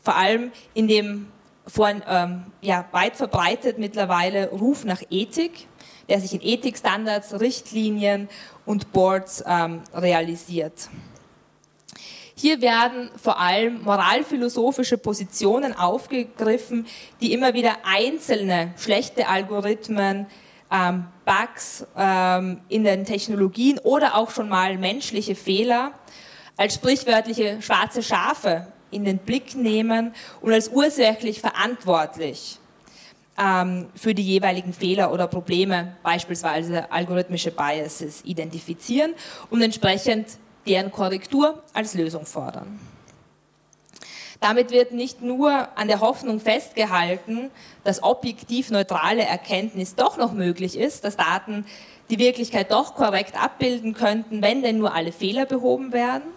Vor allem in dem vor, ähm, ja, weit verbreitet mittlerweile Ruf nach Ethik, der sich in Ethikstandards, Richtlinien und Boards ähm, realisiert. Hier werden vor allem moralphilosophische Positionen aufgegriffen, die immer wieder einzelne schlechte Algorithmen, ähm, Bugs ähm, in den Technologien oder auch schon mal menschliche Fehler als sprichwörtliche schwarze Schafe in den Blick nehmen und als ursächlich verantwortlich für die jeweiligen Fehler oder Probleme, beispielsweise algorithmische Biases, identifizieren und entsprechend deren Korrektur als Lösung fordern. Damit wird nicht nur an der Hoffnung festgehalten, dass objektiv neutrale Erkenntnis doch noch möglich ist, dass Daten die Wirklichkeit doch korrekt abbilden könnten, wenn denn nur alle Fehler behoben werden.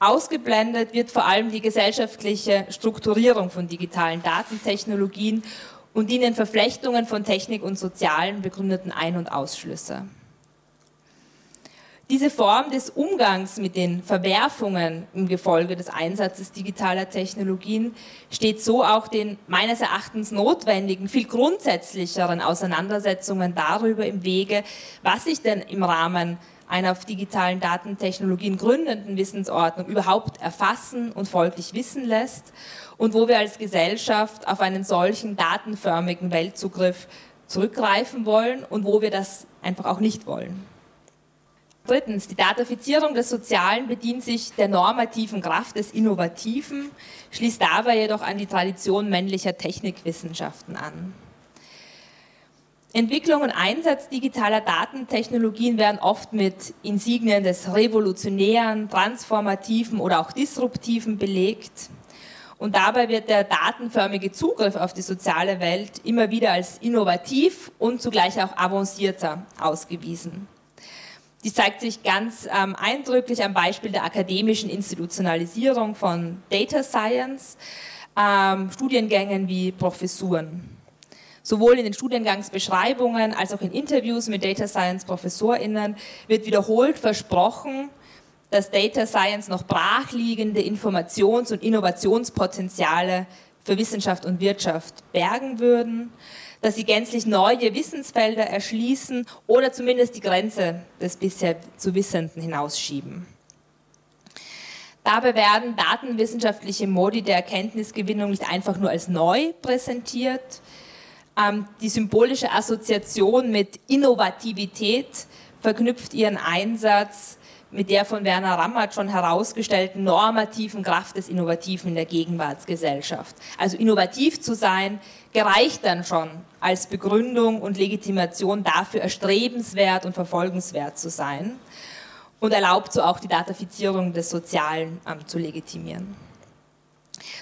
Ausgeblendet wird vor allem die gesellschaftliche Strukturierung von digitalen Datentechnologien und den Verflechtungen von Technik und Sozialen begründeten Ein- und Ausschlüsse. Diese Form des Umgangs mit den Verwerfungen im Gefolge des Einsatzes digitaler Technologien steht so auch den meines Erachtens notwendigen, viel grundsätzlicheren Auseinandersetzungen darüber im Wege, was sich denn im Rahmen einer auf digitalen Datentechnologien gründenden Wissensordnung überhaupt erfassen und folglich wissen lässt und wo wir als Gesellschaft auf einen solchen datenförmigen Weltzugriff zurückgreifen wollen und wo wir das einfach auch nicht wollen. Drittens, die Datafizierung des Sozialen bedient sich der normativen Kraft des Innovativen, schließt dabei jedoch an die Tradition männlicher Technikwissenschaften an. Entwicklung und Einsatz digitaler Datentechnologien werden oft mit Insignien des revolutionären, transformativen oder auch disruptiven belegt. Und dabei wird der datenförmige Zugriff auf die soziale Welt immer wieder als innovativ und zugleich auch avancierter ausgewiesen. Dies zeigt sich ganz ähm, eindrücklich am Beispiel der akademischen Institutionalisierung von Data Science, ähm, Studiengängen wie Professuren sowohl in den Studiengangsbeschreibungen als auch in Interviews mit Data Science ProfessorInnen wird wiederholt versprochen, dass Data Science noch brachliegende Informations- und Innovationspotenziale für Wissenschaft und Wirtschaft bergen würden, dass sie gänzlich neue Wissensfelder erschließen oder zumindest die Grenze des bisher zu Wissenden hinausschieben. Dabei werden datenwissenschaftliche Modi der Erkenntnisgewinnung nicht einfach nur als neu präsentiert, ähm, die symbolische Assoziation mit Innovativität verknüpft ihren Einsatz mit der von Werner Rammert schon herausgestellten normativen Kraft des Innovativen in der Gegenwartsgesellschaft. Also innovativ zu sein, gereicht dann schon als Begründung und Legitimation dafür, erstrebenswert und verfolgenswert zu sein und erlaubt so auch die Datafizierung des Sozialen ähm, zu legitimieren.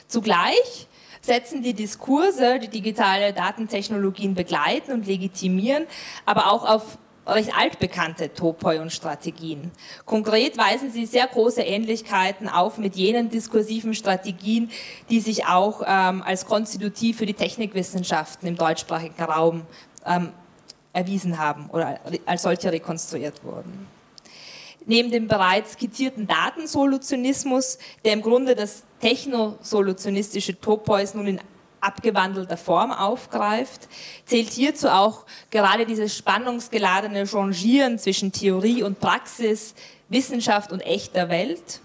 Zugleich setzen die Diskurse, die digitale Datentechnologien begleiten und legitimieren, aber auch auf recht altbekannte Topoi und Strategien. Konkret weisen sie sehr große Ähnlichkeiten auf mit jenen diskursiven Strategien, die sich auch ähm, als konstitutiv für die Technikwissenschaften im deutschsprachigen Raum ähm, erwiesen haben oder als solche rekonstruiert wurden. Neben dem bereits skizzierten Datensolutionismus, der im Grunde das technosolutionistische Topois nun in abgewandelter Form aufgreift, zählt hierzu auch gerade dieses spannungsgeladene Changieren zwischen Theorie und Praxis, Wissenschaft und echter Welt,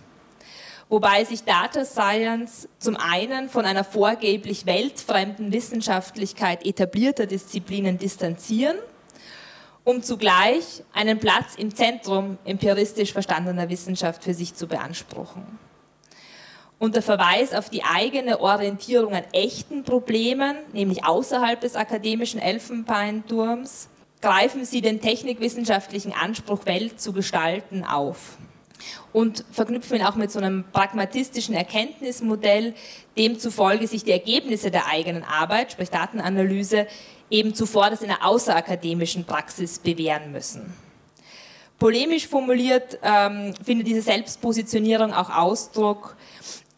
wobei sich Data Science zum einen von einer vorgeblich weltfremden Wissenschaftlichkeit etablierter Disziplinen distanzieren um zugleich einen Platz im Zentrum empiristisch verstandener Wissenschaft für sich zu beanspruchen. Unter Verweis auf die eigene Orientierung an echten Problemen, nämlich außerhalb des akademischen Elfenbeinturms, greifen sie den technikwissenschaftlichen Anspruch, Welt zu gestalten, auf und verknüpfen ihn auch mit so einem pragmatistischen Erkenntnismodell, demzufolge sich die Ergebnisse der eigenen Arbeit, sprich Datenanalyse, eben zuvor das in der außerakademischen Praxis bewähren müssen. Polemisch formuliert ähm, findet diese Selbstpositionierung auch Ausdruck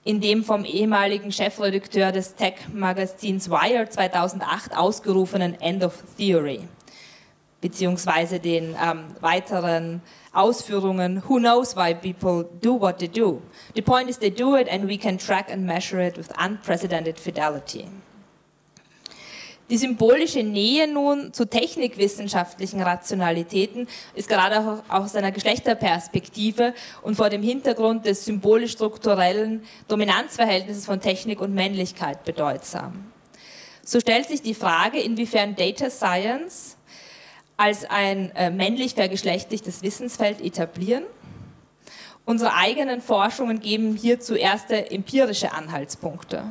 in dem vom ehemaligen Chefredakteur des Tech-Magazins Wired 2008 ausgerufenen End of Theory, beziehungsweise den ähm, weiteren Ausführungen Who knows why people do what they do? The point is they do it and we can track and measure it with unprecedented fidelity. Die symbolische Nähe nun zu technikwissenschaftlichen Rationalitäten ist gerade auch aus einer Geschlechterperspektive und vor dem Hintergrund des symbolisch-strukturellen Dominanzverhältnisses von Technik und Männlichkeit bedeutsam. So stellt sich die Frage, inwiefern Data Science als ein äh, männlich vergeschlechtlichtes Wissensfeld etablieren. Unsere eigenen Forschungen geben hierzu erste empirische Anhaltspunkte.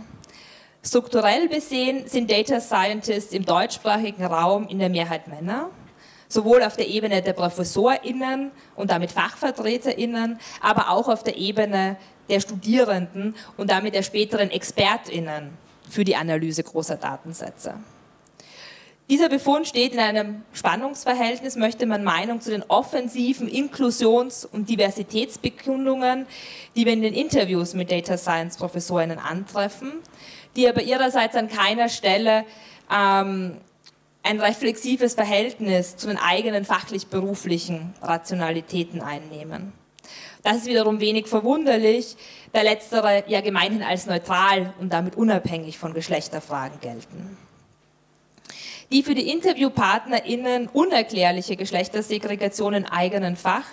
Strukturell besehen sind Data Scientists im deutschsprachigen Raum in der Mehrheit Männer, sowohl auf der Ebene der ProfessorInnen und damit FachvertreterInnen, aber auch auf der Ebene der Studierenden und damit der späteren ExpertInnen für die Analyse großer Datensätze. Dieser Befund steht in einem Spannungsverhältnis, möchte man Meinung zu den offensiven Inklusions- und Diversitätsbekundungen, die wir in den Interviews mit Data Science Professorinnen antreffen, die aber ihrerseits an keiner Stelle ähm, ein reflexives Verhältnis zu den eigenen fachlich-beruflichen Rationalitäten einnehmen. Das ist wiederum wenig verwunderlich, da letztere ja gemeinhin als neutral und damit unabhängig von Geschlechterfragen gelten. Die für die InterviewpartnerInnen unerklärliche Geschlechtersegregation im eigenen Fach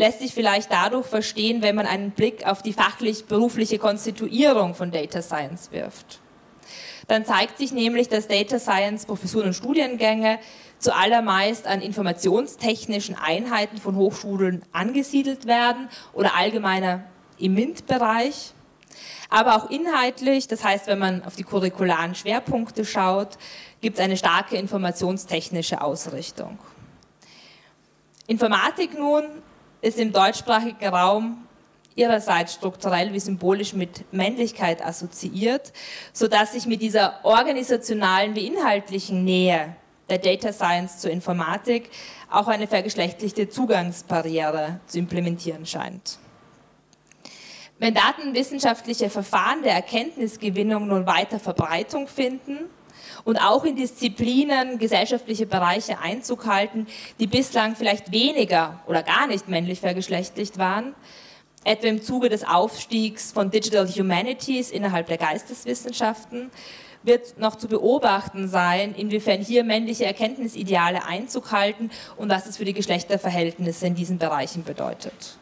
lässt sich vielleicht dadurch verstehen, wenn man einen Blick auf die fachlich-berufliche Konstituierung von Data Science wirft. Dann zeigt sich nämlich, dass Data Science Professuren und Studiengänge zuallermeist an informationstechnischen Einheiten von Hochschulen angesiedelt werden oder allgemeiner im MINT-Bereich. Aber auch inhaltlich, das heißt, wenn man auf die curricularen Schwerpunkte schaut, gibt es eine starke informationstechnische Ausrichtung. Informatik nun ist im deutschsprachigen Raum ihrerseits strukturell wie symbolisch mit Männlichkeit assoziiert, sodass sich mit dieser organisationalen wie inhaltlichen Nähe der Data Science zur Informatik auch eine vergeschlechtlichte Zugangsbarriere zu implementieren scheint. Wenn datenwissenschaftliche Verfahren der Erkenntnisgewinnung nun weiter Verbreitung finden und auch in Disziplinen, gesellschaftliche Bereiche Einzug halten, die bislang vielleicht weniger oder gar nicht männlich vergeschlechtlicht waren, etwa im Zuge des Aufstiegs von Digital Humanities innerhalb der Geisteswissenschaften, wird noch zu beobachten sein, inwiefern hier männliche Erkenntnisideale Einzug halten und was es für die Geschlechterverhältnisse in diesen Bereichen bedeutet.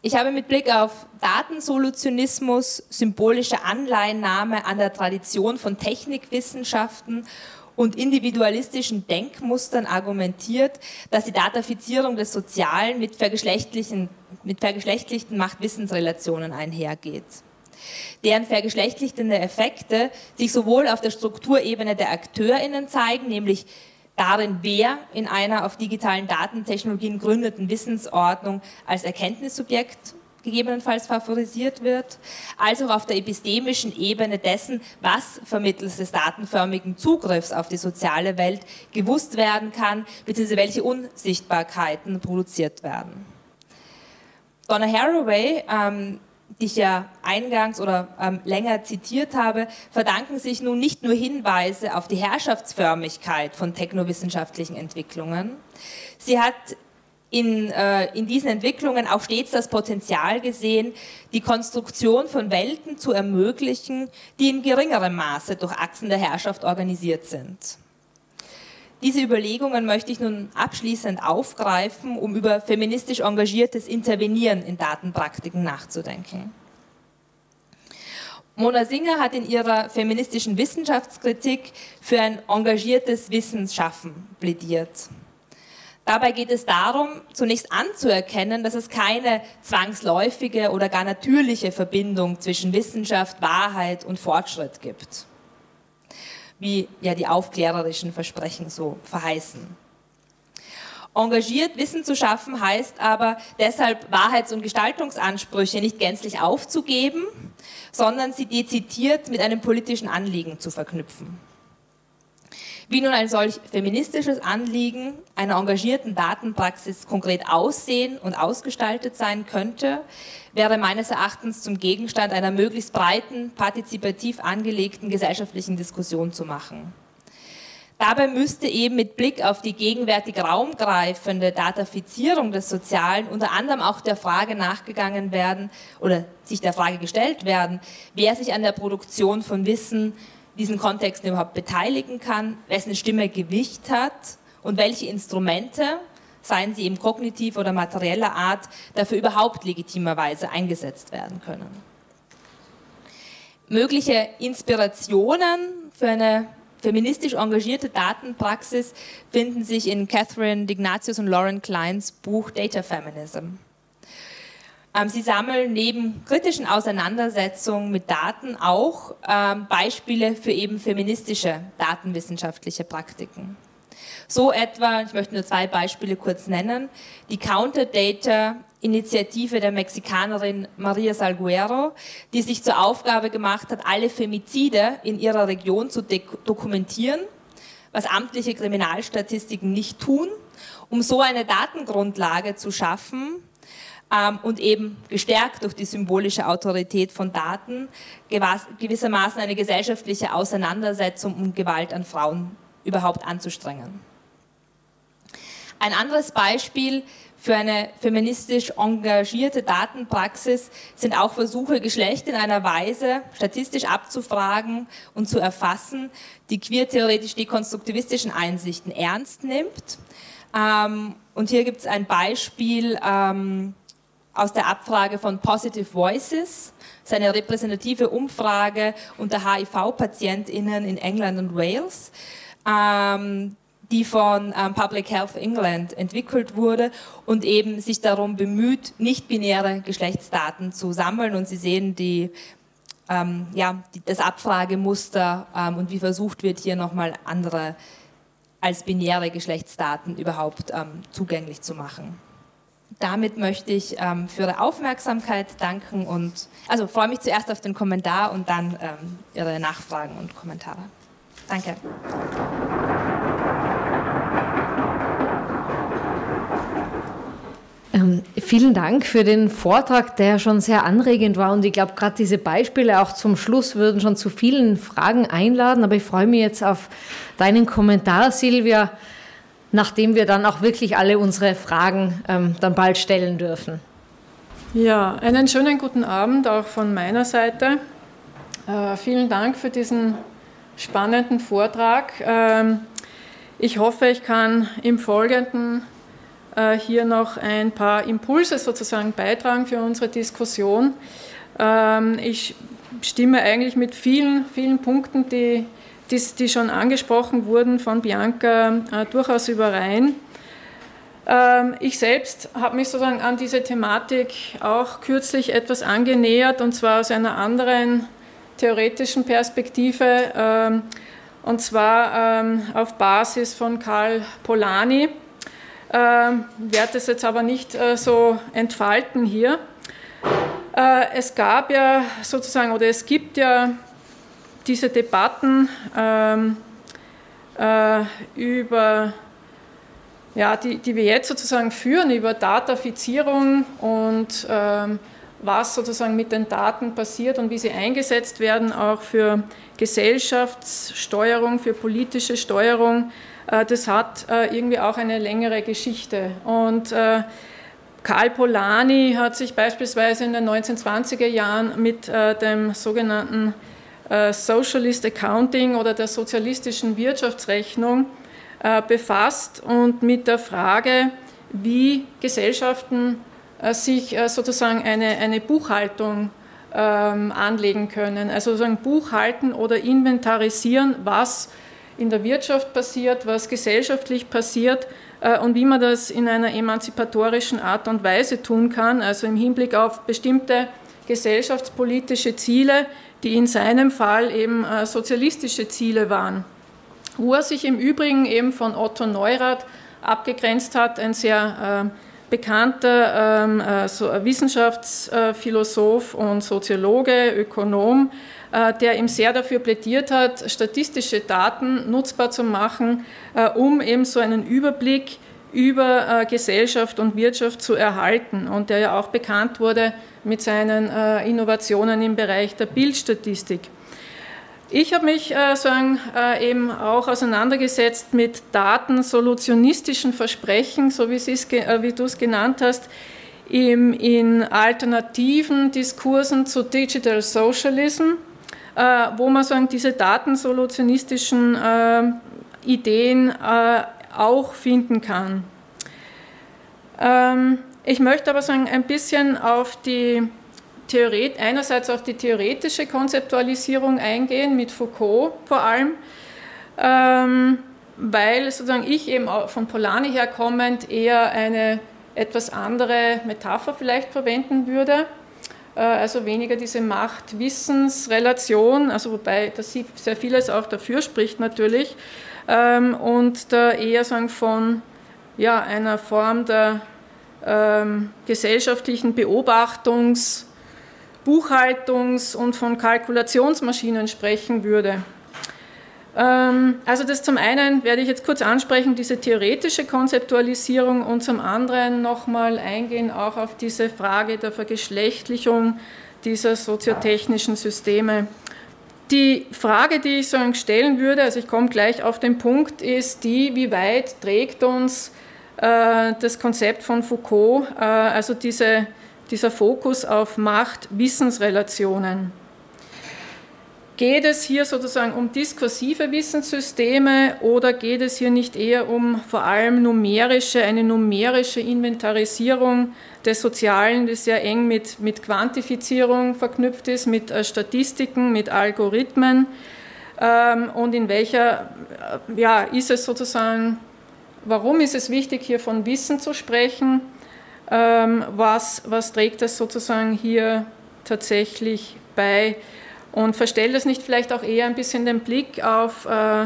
Ich habe mit Blick auf Datensolutionismus, symbolische Anleihnahme an der Tradition von Technikwissenschaften und individualistischen Denkmustern argumentiert, dass die Datafizierung des Sozialen mit vergeschlechtlichen, mit vergeschlechtlichten Macht-Wissensrelationen einhergeht. Deren vergeschlechtlichtende Effekte sich sowohl auf der Strukturebene der AkteurInnen zeigen, nämlich darin, wer in einer auf digitalen Datentechnologien gründeten Wissensordnung als Erkenntnissubjekt gegebenenfalls favorisiert wird, als auch auf der epistemischen Ebene dessen, was vermittels des datenförmigen Zugriffs auf die soziale Welt gewusst werden kann, beziehungsweise welche Unsichtbarkeiten produziert werden. Donna Haraway ähm, die ich ja eingangs oder ähm, länger zitiert habe, verdanken sich nun nicht nur Hinweise auf die Herrschaftsförmigkeit von technowissenschaftlichen Entwicklungen. Sie hat in, äh, in diesen Entwicklungen auch stets das Potenzial gesehen, die Konstruktion von Welten zu ermöglichen, die in geringerem Maße durch Achsen der Herrschaft organisiert sind. Diese Überlegungen möchte ich nun abschließend aufgreifen, um über feministisch engagiertes Intervenieren in Datenpraktiken nachzudenken. Mona Singer hat in ihrer feministischen Wissenschaftskritik für ein engagiertes Wissensschaffen plädiert. Dabei geht es darum, zunächst anzuerkennen, dass es keine zwangsläufige oder gar natürliche Verbindung zwischen Wissenschaft, Wahrheit und Fortschritt gibt wie ja die aufklärerischen Versprechen so verheißen. Engagiert Wissen zu schaffen heißt aber deshalb Wahrheits- und Gestaltungsansprüche nicht gänzlich aufzugeben, sondern sie dezidiert mit einem politischen Anliegen zu verknüpfen. Wie nun ein solch feministisches Anliegen einer engagierten Datenpraxis konkret aussehen und ausgestaltet sein könnte, wäre meines Erachtens zum Gegenstand einer möglichst breiten, partizipativ angelegten gesellschaftlichen Diskussion zu machen. Dabei müsste eben mit Blick auf die gegenwärtig raumgreifende Datafizierung des Sozialen unter anderem auch der Frage nachgegangen werden oder sich der Frage gestellt werden, wer sich an der Produktion von Wissen diesen Kontexten überhaupt beteiligen kann, wessen Stimme Gewicht hat und welche Instrumente, seien sie eben kognitiv oder materieller Art, dafür überhaupt legitimerweise eingesetzt werden können. Mögliche Inspirationen für eine feministisch engagierte Datenpraxis finden sich in Catherine Dignatius und Lauren Kleins Buch Data Feminism. Ähm, sie sammeln neben kritischen Auseinandersetzungen mit Daten auch ähm, Beispiele für eben feministische datenwissenschaftliche Praktiken. So etwa, ich möchte nur zwei Beispiele kurz nennen, die Counter Data Initiative der Mexikanerin Maria Salguero, die sich zur Aufgabe gemacht hat, alle Femizide in ihrer Region zu dokumentieren, was amtliche Kriminalstatistiken nicht tun, um so eine Datengrundlage zu schaffen, ähm, und eben gestärkt durch die symbolische Autorität von Daten gewissermaßen eine gesellschaftliche Auseinandersetzung um Gewalt an Frauen überhaupt anzustrengen. Ein anderes Beispiel für eine feministisch engagierte Datenpraxis sind auch Versuche, Geschlecht in einer Weise statistisch abzufragen und zu erfassen, die queertheoretisch-dekonstruktivistischen Einsichten ernst nimmt. Ähm, und hier gibt es ein Beispiel ähm, aus der Abfrage von Positive Voices, das ist eine repräsentative Umfrage unter HIV-PatientInnen in England und Wales, ähm, die von ähm, Public Health England entwickelt wurde und eben sich darum bemüht, nicht-binäre Geschlechtsdaten zu sammeln. Und Sie sehen die, ähm, ja, die, das Abfragemuster ähm, und wie versucht wird, hier nochmal andere als binäre Geschlechtsdaten überhaupt ähm, zugänglich zu machen. Damit möchte ich ähm, für Ihre Aufmerksamkeit danken und also freue mich zuerst auf den Kommentar und dann ähm, Ihre Nachfragen und Kommentare. Danke. Ähm, vielen Dank für den Vortrag, der schon sehr anregend war. Und ich glaube, gerade diese Beispiele auch zum Schluss würden schon zu vielen Fragen einladen. Aber ich freue mich jetzt auf deinen Kommentar, Silvia, nachdem wir dann auch wirklich alle unsere Fragen ähm, dann bald stellen dürfen. Ja, einen schönen guten Abend auch von meiner Seite. Äh, vielen Dank für diesen spannenden Vortrag. Ähm, ich hoffe, ich kann im Folgenden äh, hier noch ein paar Impulse sozusagen beitragen für unsere Diskussion. Ähm, ich stimme eigentlich mit vielen, vielen Punkten, die, die, die schon angesprochen wurden von Bianca, äh, durchaus überein. Ähm, ich selbst habe mich sozusagen an diese Thematik auch kürzlich etwas angenähert und zwar aus einer anderen theoretischen Perspektive ähm, und zwar auf Basis von Karl Polanyi. Ähm, werde es jetzt aber nicht äh, so entfalten hier. Äh, es gab ja sozusagen, oder es gibt ja diese Debatten ähm, äh, über, ja, die, die wir jetzt sozusagen führen, über Datafizierung und ähm, was sozusagen mit den Daten passiert und wie sie eingesetzt werden, auch für Gesellschaftssteuerung, für politische Steuerung äh, das hat äh, irgendwie auch eine längere Geschichte. Und äh, Karl Polanyi hat sich beispielsweise in den 1920er Jahren mit dem sogenannten Socialist Accounting oder der sozialistischen Wirtschaftsrechnung befasst und mit der Frage, wie Gesellschaften sich sozusagen eine, eine Buchhaltung ähm, anlegen können. Also sozusagen buchhalten oder inventarisieren, was in der Wirtschaft passiert, was gesellschaftlich passiert äh, und wie man das in einer emanzipatorischen Art und Weise tun kann, also im Hinblick auf bestimmte gesellschaftspolitische Ziele, die in seinem Fall eben äh, sozialistische Ziele waren. Wo er sich im Übrigen eben von Otto Neurath abgegrenzt hat, ein sehr äh, bekannter ähm, Wissenschaftsphilosoph und Soziologe, Ökonom, äh, der ihm sehr dafür plädiert hat, statistische Daten nutzbar zu machen, äh, um eben so einen Überblick über äh, Gesellschaft und Wirtschaft zu erhalten und der ja auch bekannt wurde mit seinen Innovationen im Bereich der Bildstatistik. Ich habe mich äh, sagen, äh, eben auch auseinandergesetzt mit datensolutionistischen Versprechen, so wie, äh, du es genannt hast, im, in alternativen Diskursen zu Digital Socialism. Äh, wo man sagen, diese datensolutionistischen äh, Ideen äh, auch finden kann. Ähm, ich möchte aber sagen, ein bisschen auf die Theoret einerseits auf die theoretische Konzeptualisierung eingehen, mit Foucault vor allem, ähm, weil sozusagen ich eben von Polanyi herkommend eher eine etwas andere Metapher vielleicht verwenden würde. Äh, also weniger diese Macht-Wissens-Relation, also wobei da sehr vieles auch dafür spricht natürlich, ähm, und da eher sagen von ja, einer Form der ähm, gesellschaftlichen Beobachtungs-, Buchhaltungs- und von Kalkulationsmaschinen sprechen würde. Ähm, also das zum einen werde ich jetzt kurz ansprechen, diese theoretische Konzeptualisierung und zum anderen nochmal eingehen auch auf diese Frage der Vergeschlechtlichung dieser soziotechnischen Systeme. Die Frage, die ich so stellen würde, also ich komme gleich auf den Punkt, ist die, wie weit trägt uns das Konzept von Foucault, äh, also diese, dieser Fokus auf Macht-Wissensrelationen. Geht es hier sozusagen um diskursive Wissenssysteme oder geht es hier nicht eher um vor allem numerische, eine numerische Inventarisierung des Sozialen, die sehr eng mit, mit Quantifizierung verknüpft ist, mit äh, Statistiken, mit Algorithmen? ähm, und in welcher, äh, ja, ist es sozusagen, warum ist es wichtig, hier von Wissen zu sprechen? Ähm, was, was trägt das sozusagen hier tatsächlich bei? Und verstellt das nicht vielleicht auch eher ein bisschen den Blick auf äh,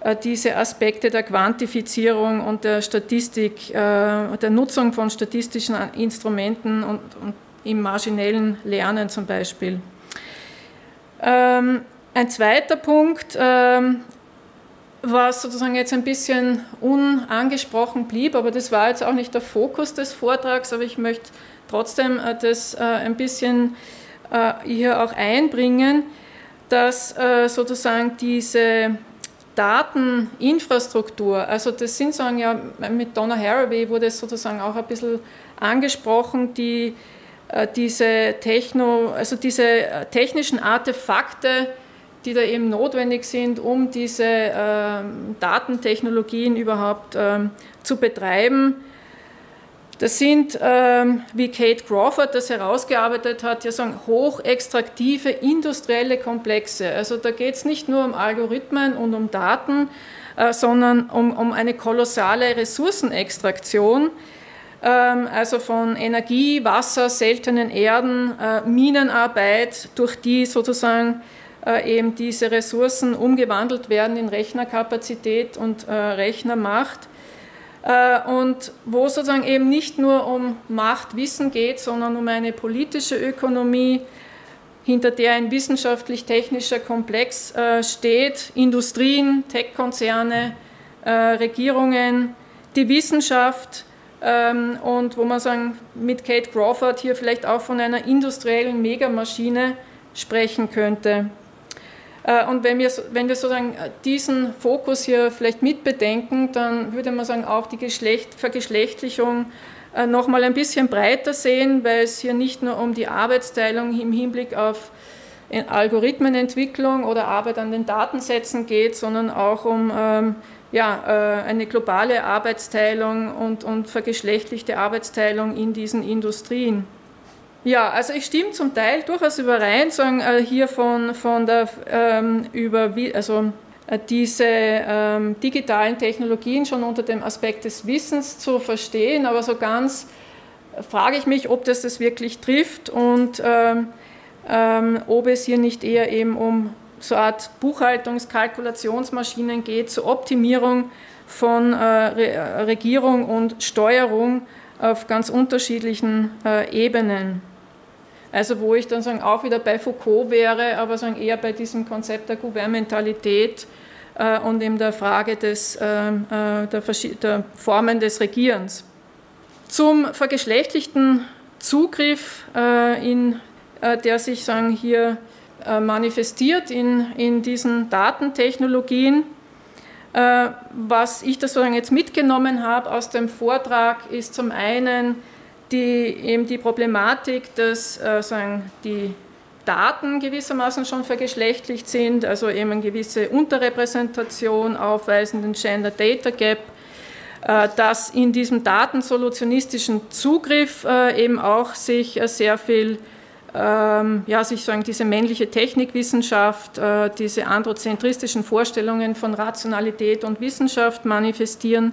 äh diese Aspekte der Quantifizierung und der Statistik, äh, der Nutzung von statistischen Instrumenten und, und im maschinellen Lernen zum Beispiel. Ähm, ein zweiter Punkt, ähm, was sozusagen jetzt ein bisschen unangesprochen blieb, aber das war jetzt auch nicht der Fokus des Vortrags, aber ich möchte trotzdem äh, das äh, ein bisschen äh, hier auch einbringen, dass sozusagen diese Dateninfrastruktur, also das sind sagen ja mit Donna Haraway wurde es sozusagen auch ein bisschen angesprochen, die diese Techno, also diese technischen Artefakte, die da eben notwendig sind, um diese äh, Datentechnologien überhaupt ähm, zu betreiben. Das sind, ähm, wie Kate Crawford das herausgearbeitet hat, ja sagen, hochextraktive industrielle Komplexe. Also da geht es nicht nur um Algorithmen und um Daten, äh, sondern um, um eine kolossale Ressourcenextraktion ähm, also von Energie, Wasser, seltenen Erden, äh, Minenarbeit, durch die sozusagen eben diese Ressourcen umgewandelt werden in Rechnerkapazität und äh, Rechnermacht. Äh, und wo sozusagen eben nicht nur um Machtwissen geht, sondern um eine politische Ökonomie, hinter der ein wissenschaftlich-technischer Komplex steht, Industrien, Tech-Konzerne, Regierungen, die Wissenschaft ähm, und wo man sagen, mit Kate Crawford hier vielleicht auch von einer industriellen Megamaschine sprechen könnte. Äh, und wenn wir, wenn wir sozusagen äh, diesen Fokus hier vielleicht mitbedenken, dann würde man sagen, auch die Geschlecht, Vergeschlechtlichung äh, nochmal ein bisschen breiter sehen, weil es hier nicht nur um die Arbeitsteilung im Hinblick auf Algorithmenentwicklung oder Arbeit an den Datensätzen geht, sondern auch um ähm, ja, eine globale Arbeitsteilung und, und vergeschlechtlichte Arbeitsteilung in diesen Industrien. Ja, also ich stimme zum Teil durchaus überein, sagen äh, hier von, von der ähm, über also äh, diese ähm, digitalen Technologien schon unter dem Aspekt des Wissens zu verstehen, aber so ganz frage ich mich, ob das das wirklich trifft und ähm, ähm ob es hier nicht eher eben um so eine Art Buchhaltungs-, Kalkulationsmaschinen geht zur Optimierung von äh, Re Regierung und Steuerung auf ganz unterschiedlichen äh, Ebenen. Also wo ich dann sagen, auch wieder bei Foucault wäre, aber sagen eher bei diesem Konzept der Gouvernementalität äh, und eben der Frage des, ähm, äh, der, der, Formen des Regierens. Zum vergeschlechtlichten Zugriff, äh, in, äh, der sich sagen, hier äh, manifestiert in, in diesen Datentechnologien. Äh, was ich da sozusagen jetzt mitgenommen habe aus dem Vortrag, ist zum einen die eben die Problematik, dass äh, sagen, die Daten gewissermaßen schon vergeschlechtlicht sind, also eben eine gewisse Unterrepräsentation aufweisen, den Gender Data Gap, äh, dass in diesem datensolutionistischen Zugriff äh, eben auch sich äh, sehr viel, ähm, ja, sich sagen, diese männliche Technikwissenschaft, äh, diese androzentristischen Vorstellungen von Rationalität und Wissenschaft manifestieren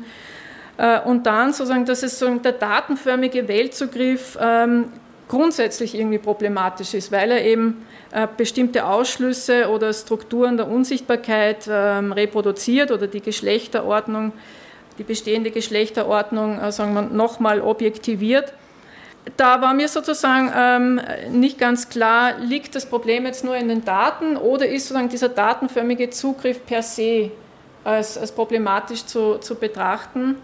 und dann sozusagen, dass es so der datenförmige Weltzugriff ähm, grundsätzlich irgendwie problematisch ist, weil er eben äh, bestimmte Ausschlüsse oder Strukturen der Unsichtbarkeit ähm, reproduziert oder die Geschlechterordnung, die bestehende Geschlechterordnung, äh, sagen wir, nochmal objektiviert. Da war mir sozusagen ähm, nicht ganz klar, liegt das Problem jetzt nur in den Daten oder ist sozusagen dieser datenförmige Zugriff per se als, als problematisch zu, zu betrachten?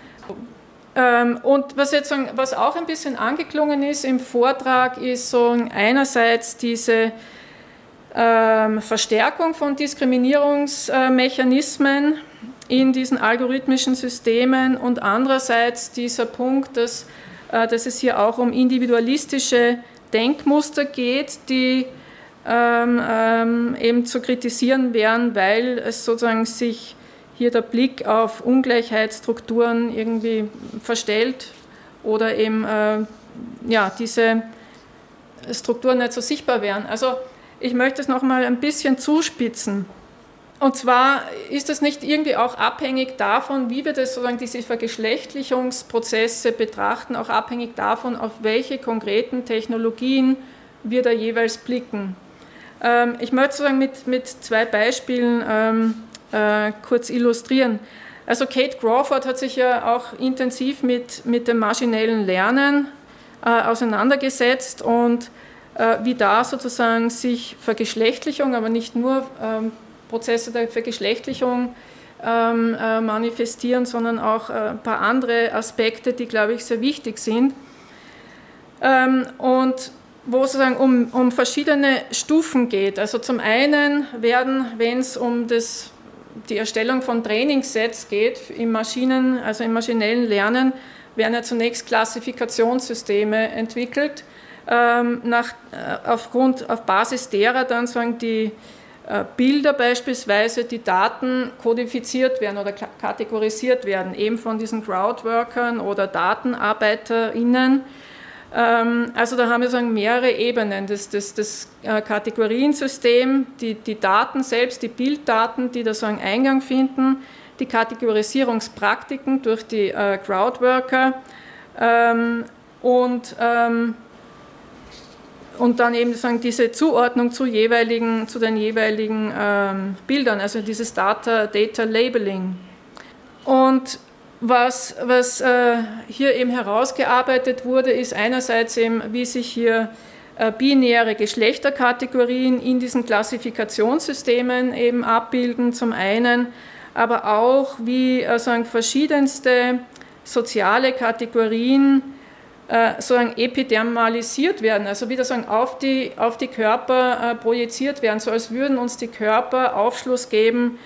Ähm, und was, jetzt, was auch ein bisschen angeklungen ist im Vortrag, ist so einerseits diese ähm, Verstärkung von Diskriminierungsmechanismen in diesen algorithmischen Systemen und andererseits dieser Punkt, dass, äh, dass es hier auch um individualistische Denkmuster geht, die ähm, eben zu kritisieren wären, weil es sozusagen sich hier der Blick auf Ungleichheitsstrukturen irgendwie verstellt oder eben äh, ja, diese Strukturen nicht so sichtbar wären. Also ich möchte es nochmal ein bisschen zuspitzen. und zwar ist das nicht irgendwie auch abhängig davon, wie wir das sozusagen diese Vergeschlechtlichungsprozesse betrachten, auch abhängig davon, auf welche konkreten Technologien wir da jeweils blicken. Ähm, ich möchte sozusagen mit, mit zwei Beispielen ähm, äh, kurz illustrieren. Also Kate Crawford hat sich ja auch intensiv mit, mit dem maschinellen Lernen äh, auseinandergesetzt und äh, wie da sozusagen sich Vergeschlechtlichung, aber nicht nur ähm, Prozesse der Vergeschlechtlichung ähm, äh, manifestieren, sondern auch äh, ein paar andere Aspekte, die, glaube ich, sehr wichtig sind. Ähm, und wo es sozusagen um, um verschiedene Stufen geht. Also zum einen werden, wenn es um das, die Erstellung von Trainingssets geht, im Maschinen, also im maschinellen Lernen, werden ja zunächst Klassifikationssysteme entwickelt, ähm, nach, äh, aufgrund, auf Basis derer dann sagen die äh, Bilder beispielsweise, die Daten kodifiziert werden oder kategorisiert werden, eben von diesen Crowdworkern oder DatenarbeiterInnen also da haben wir sagen, mehrere Ebenen. Das, das, das äh, Kategoriensystem, die, die Daten selbst, die Bilddaten, die da so einen Eingang finden, die Kategorisierungspraktiken durch die äh, Crowdworker ähm, und, ähm, und dann eben sagen, diese Zuordnung zu, jeweiligen, zu den jeweiligen ähm, Bildern, also dieses Data, Data Labeling. Und was, was äh, hier eben herausgearbeitet wurde, ist einerseits eben, wie sich hier äh, binäre Geschlechterkategorien in diesen Klassifikationssystemen eben abbilden, zum einen, aber auch wie äh, sagen, verschiedenste soziale Kategorien äh, sozusagen epidermalisiert werden, also wieder sagen, auf, die, auf die Körper äh, projiziert werden, so als würden uns die Körper Aufschluss geben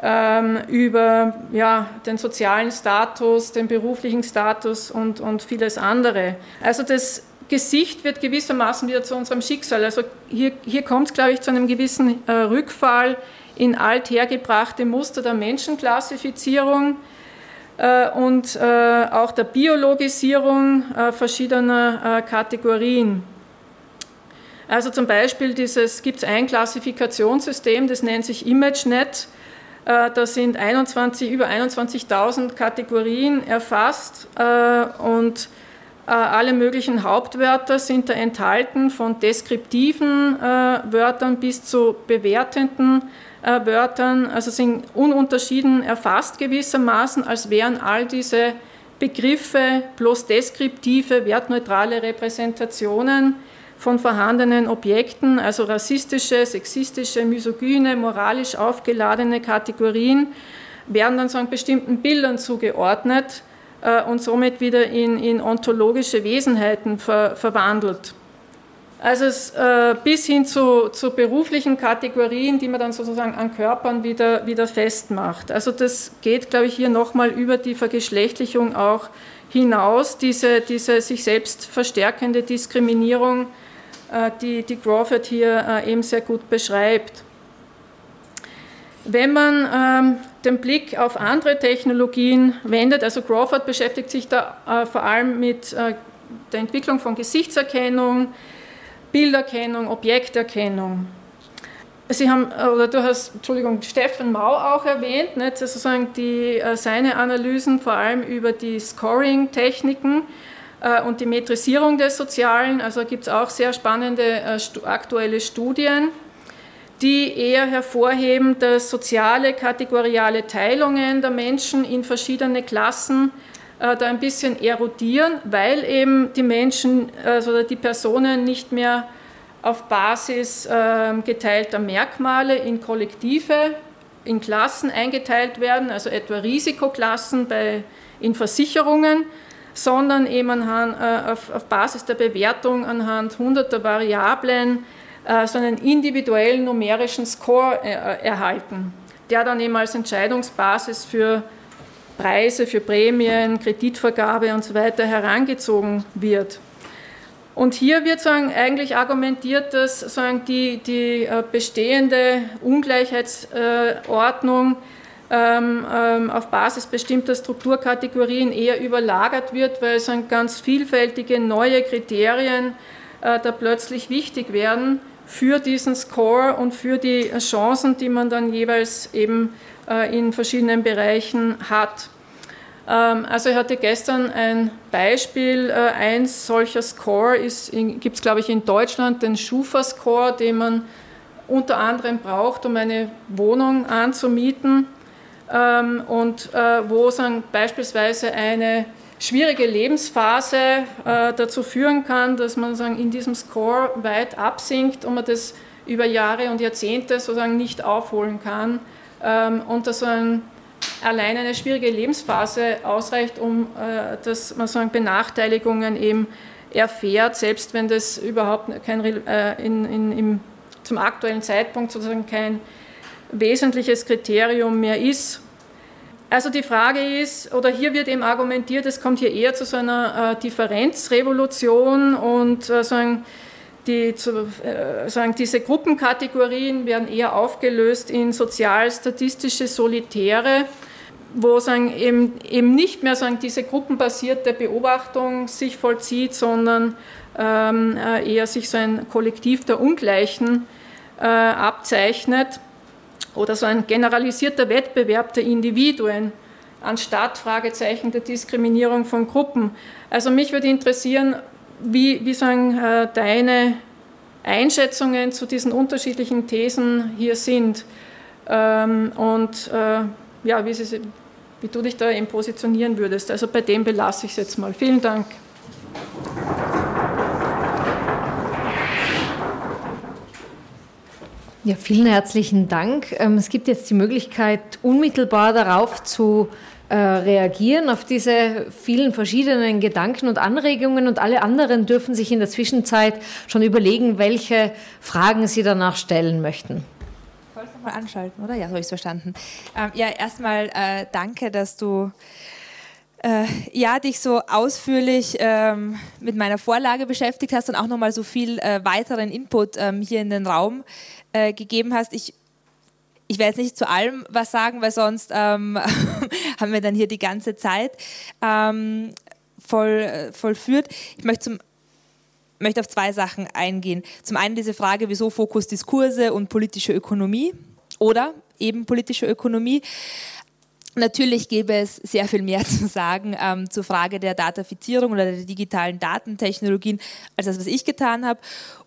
über ja, den sozialen Status, den beruflichen Status und, und vieles andere. Also das Gesicht wird gewissermaßen wieder zu unserem Schicksal. Also hier, hier kommt es, glaube ich, zu einem gewissen äh, Rückfall in althergebrachte Muster der Menschenklassifizierung äh, und äh, auch der Biologisierung äh, verschiedener äh, Kategorien. Also zum Beispiel gibt es ein Klassifikationssystem, das nennt sich ImageNet da sind 21, über 21.000 Kategorien erfasst äh, und äh, alle möglichen Hauptwörter sind da enthalten, von deskriptiven Wörtern bis zu bewertenden Wörtern. Also sind ununterschieden erfasst gewissermaßen, als wären all diese Begriffe bloß deskriptive, wertneutrale Repräsentationen von vorhandenen Objekten, also rassistische, sexistische, misogyne, moralisch aufgeladene Kategorien, werden dann so an bestimmten Bildern zugeordnet äh, und somit wieder in, in ontologische Wesenheiten ver, verwandelt. Also es, äh, bis hin zu, zu, beruflichen Kategorien, die man dann sozusagen an Körpern wieder, wieder festmacht. Also das geht, glaube ich, hier nochmal über die Vergeschlechtlichung auch hinaus, diese, diese sich selbst verstärkende Diskriminierung die, die Crawford hier äh, eben sehr gut beschreibt. Wenn man ähm, den Blick auf andere Technologien wendet, also Crawford beschäftigt sich da äh, vor allem mit der Entwicklung von Gesichtserkennung, Bilderkennung, Objekterkennung. Sie haben, oder du hast, Entschuldigung, Steffen Mau auch erwähnt, nicht, sozusagen die, seine Analysen vor allem über die Scoring-Techniken, äh, und die Metrisierung des Sozialen. Also gibt es auch sehr spannende äh, aktuelle Studien, die eher hervorheben, dass soziale, kategoriale Teilungen der Menschen in verschiedene Klassen äh, da ein bisschen erodieren, weil eben die Menschen, also die Personen nicht mehr auf Basis ähm, geteilter Merkmale in Kollektive, in Klassen eingeteilt werden, also etwa Risikoklassen bei, in Versicherungen, sondern eben äh, auf, Basis der Bewertung anhand hunderter Variablen äh, so einen individuellen numerischen Score äh, erhalten, der dann eben als Entscheidungsbasis für Preise, für Prämien, Kreditvergabe und so weiter herangezogen wird. Und hier wird sagen, eigentlich argumentiert, dass sagen, die, die bestehende Ungleichheitsordnung auf Basis bestimmter Strukturkategorien eher überlagert wird, weil es dann ganz vielfältige neue Kriterien äh, da plötzlich wichtig werden, für diesen Score und für die Chancen, die man dann jeweils eben äh, in verschiedenen Bereichen hat. Ähm, also ich hatte gestern ein Beispiel, äh, ein solcher Score gibt es, glaube ich, in Deutschland, den Schufa-Score, den man unter anderem braucht, um eine Wohnung anzumieten ähm, und äh, wo sagen, beispielsweise eine schwierige Lebensphase äh, dazu führen kann, dass man sagen, in diesem Score weit absinkt und man das über Jahre und Jahrzehnte sozusagen nicht aufholen kann ähm, und dass ein, allein eine schwierige Lebensphase ausreicht, um äh, dass man sagen, Benachteiligungen eben erfährt, selbst wenn das überhaupt kein, äh, in, in, im, zum aktuellen Zeitpunkt sozusagen kein wesentliches Kriterium mehr ist. Also die Frage ist, oder hier wird eben argumentiert, es kommt hier eher zu so einer äh, Differenzrevolution und äh, sagen, die, zu, äh, sagen, diese Gruppenkategorien werden eher aufgelöst in sozial-statistische Solitäre, wo sagen, eben, eben nicht mehr sagen, diese gruppenbasierte Beobachtung sich vollzieht, sondern ähm, äh, eher sich so ein Kollektiv der Ungleichen äh, abzeichnet oder so ein generalisierter Wettbewerb der Individuen anstatt Fragezeichen der Diskriminierung von Gruppen. Also mich würde interessieren, wie, wie sagen äh, deine Einschätzungen zu diesen unterschiedlichen Thesen hier sind ähm, und äh, ja, wie, sie, wie du dich da eben positionieren würdest. Also bei dem belasse ich es jetzt mal. Vielen Dank. Ja, vielen herzlichen Dank. Ähm, es gibt jetzt die Möglichkeit, unmittelbar darauf zu äh, reagieren, auf diese vielen verschiedenen Gedanken und Anregungen. Und alle anderen dürfen sich in der Zwischenzeit schon überlegen, welche Fragen sie danach stellen möchten. Ich nochmal anschalten, oder? Ja, so habe ich es verstanden. Ähm, ja, erstmal äh, danke, dass du äh, ja, dich so ausführlich ähm, mit meiner Vorlage beschäftigt hast und auch nochmal so viel äh, weiteren Input ähm, hier in den Raum äh, gegeben hast. Ich, ich werde jetzt nicht zu allem was sagen, weil sonst ähm, (laughs) haben wir dann hier die ganze Zeit ähm, voll, äh, vollführt. Ich möchte zum möchte auf zwei Sachen eingehen. Zum einen diese Frage, wieso Fokus Diskurse und politische Ökonomie oder eben politische Ökonomie. Natürlich gäbe es sehr viel mehr (laughs) zu sagen ähm, zur Frage der Datafizierung oder der digitalen Datentechnologien, als das, was ich getan habe.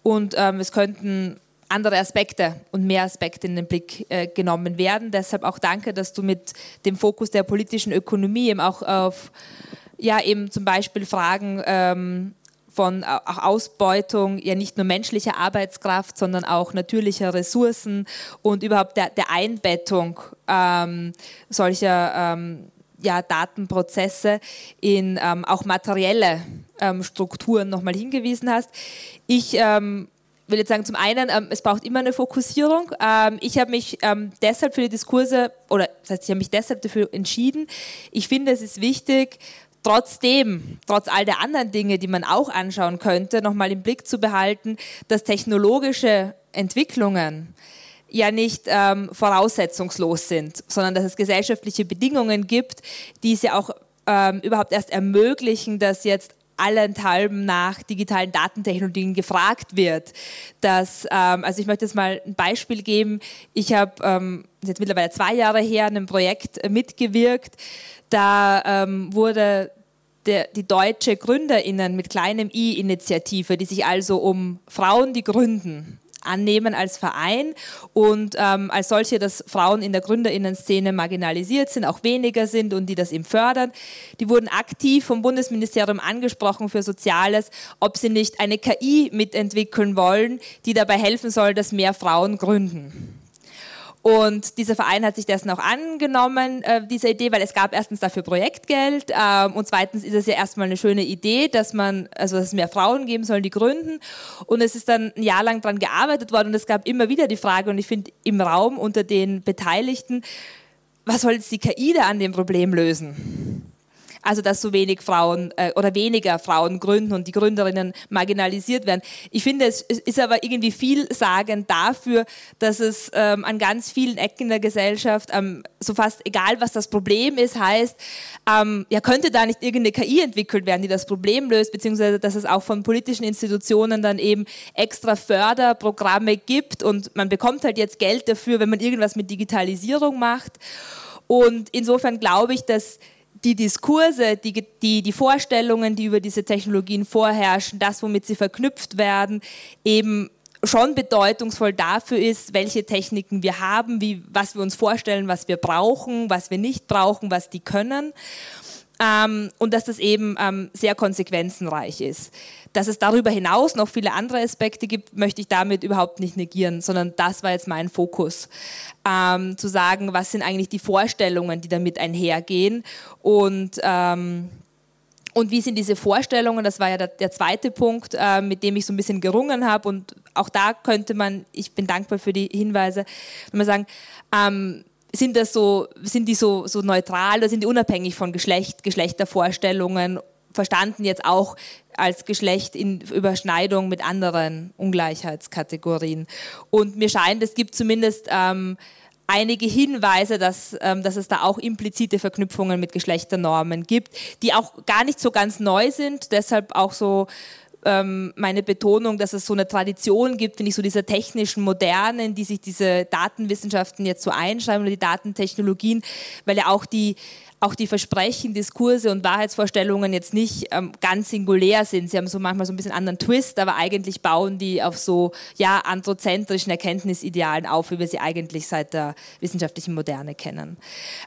Und ähm, es könnten andere Aspekte und mehr Aspekte in den Blick äh, genommen werden. Deshalb auch danke, dass du mit dem Fokus der politischen Ökonomie eben auch auf ja eben zum Beispiel Fragen ähm, von auch Ausbeutung ja nicht nur menschlicher Arbeitskraft, sondern auch natürlicher Ressourcen und überhaupt der, der Einbettung ähm, solcher ähm, ja, Datenprozesse in ähm, auch materielle ähm, Strukturen nochmal hingewiesen hast. Ich ähm, will jetzt sagen, zum einen, ähm, es braucht immer eine Fokussierung. Ähm, ich habe mich ähm, deshalb für die Diskurse, oder das heißt, ich habe mich deshalb dafür entschieden. Ich finde, es ist wichtig, trotzdem, trotz all der anderen Dinge, die man auch anschauen könnte, nochmal im Blick zu behalten, dass technologische Entwicklungen ja nicht ähm, voraussetzungslos sind, sondern dass es gesellschaftliche Bedingungen gibt, die es ja auch ähm, überhaupt erst ermöglichen, dass jetzt allenthalben nach digitalen Datentechnologien gefragt wird. Dass, ähm, also ich möchte jetzt mal ein Beispiel geben. Ich habe ähm, jetzt mittlerweile zwei Jahre her an einem Projekt mitgewirkt. Da ähm, wurde der, die deutsche Gründerinnen mit kleinem i-Initiative, die sich also um Frauen, die gründen, annehmen als Verein und ähm, als solche, dass Frauen in der Gründerinnenszene marginalisiert sind, auch weniger sind und die das eben fördern. Die wurden aktiv vom Bundesministerium angesprochen für Soziales, ob sie nicht eine KI mitentwickeln wollen, die dabei helfen soll, dass mehr Frauen gründen. Und dieser Verein hat sich dessen auch angenommen, äh, dieser Idee, weil es gab erstens dafür Projektgeld äh, und zweitens ist es ja erstmal eine schöne Idee, dass man, also dass es mehr Frauen geben soll, die gründen. Und es ist dann ein Jahr lang daran gearbeitet worden und es gab immer wieder die Frage, und ich finde im Raum unter den Beteiligten, was soll jetzt die KI da an dem Problem lösen? Also dass so wenig Frauen äh, oder weniger Frauen gründen und die Gründerinnen marginalisiert werden. Ich finde, es ist aber irgendwie vielsagend dafür, dass es ähm, an ganz vielen Ecken der Gesellschaft, ähm, so fast egal was das Problem ist, heißt, ähm, ja könnte da nicht irgendeine KI entwickelt werden, die das Problem löst, beziehungsweise dass es auch von politischen Institutionen dann eben extra Förderprogramme gibt und man bekommt halt jetzt Geld dafür, wenn man irgendwas mit Digitalisierung macht. Und insofern glaube ich, dass die Diskurse, die, die, die Vorstellungen, die über diese Technologien vorherrschen, das, womit sie verknüpft werden, eben schon bedeutungsvoll dafür ist, welche Techniken wir haben, wie, was wir uns vorstellen, was wir brauchen, was wir nicht brauchen, was die können. Ähm, und dass das eben ähm, sehr konsequenzenreich ist. Dass es darüber hinaus noch viele andere Aspekte gibt, möchte ich damit überhaupt nicht negieren, sondern das war jetzt mein Fokus. Ähm, zu sagen, was sind eigentlich die Vorstellungen, die damit einhergehen und ähm, und wie sind diese Vorstellungen, das war ja der, der zweite Punkt, äh, mit dem ich so ein bisschen gerungen habe. Und auch da könnte man, ich bin dankbar für die Hinweise, wenn man sagen, ähm, sind das so, sind die so, so neutral oder sind die unabhängig von Geschlecht, Geschlechtervorstellungen, verstanden jetzt auch als Geschlecht in Überschneidung mit anderen Ungleichheitskategorien. Und mir scheint, es gibt zumindest ähm, einige Hinweise, dass, ähm, dass es da auch implizite Verknüpfungen mit Geschlechternormen gibt, die auch gar nicht so ganz neu sind, deshalb auch so ähm, meine Betonung, dass es so eine Tradition gibt, finde ich, so dieser technischen Modernen, die sich diese Datenwissenschaften jetzt so einschreiben oder die Datentechnologien, weil ja auch die auch die Versprechen, Diskurse und Wahrheitsvorstellungen jetzt nicht ähm, ganz singulär sind. Sie haben so manchmal so ein bisschen anderen Twist, aber eigentlich bauen die auf so ja, androzentrischen Erkenntnisidealen auf, wie wir sie eigentlich seit der wissenschaftlichen Moderne kennen.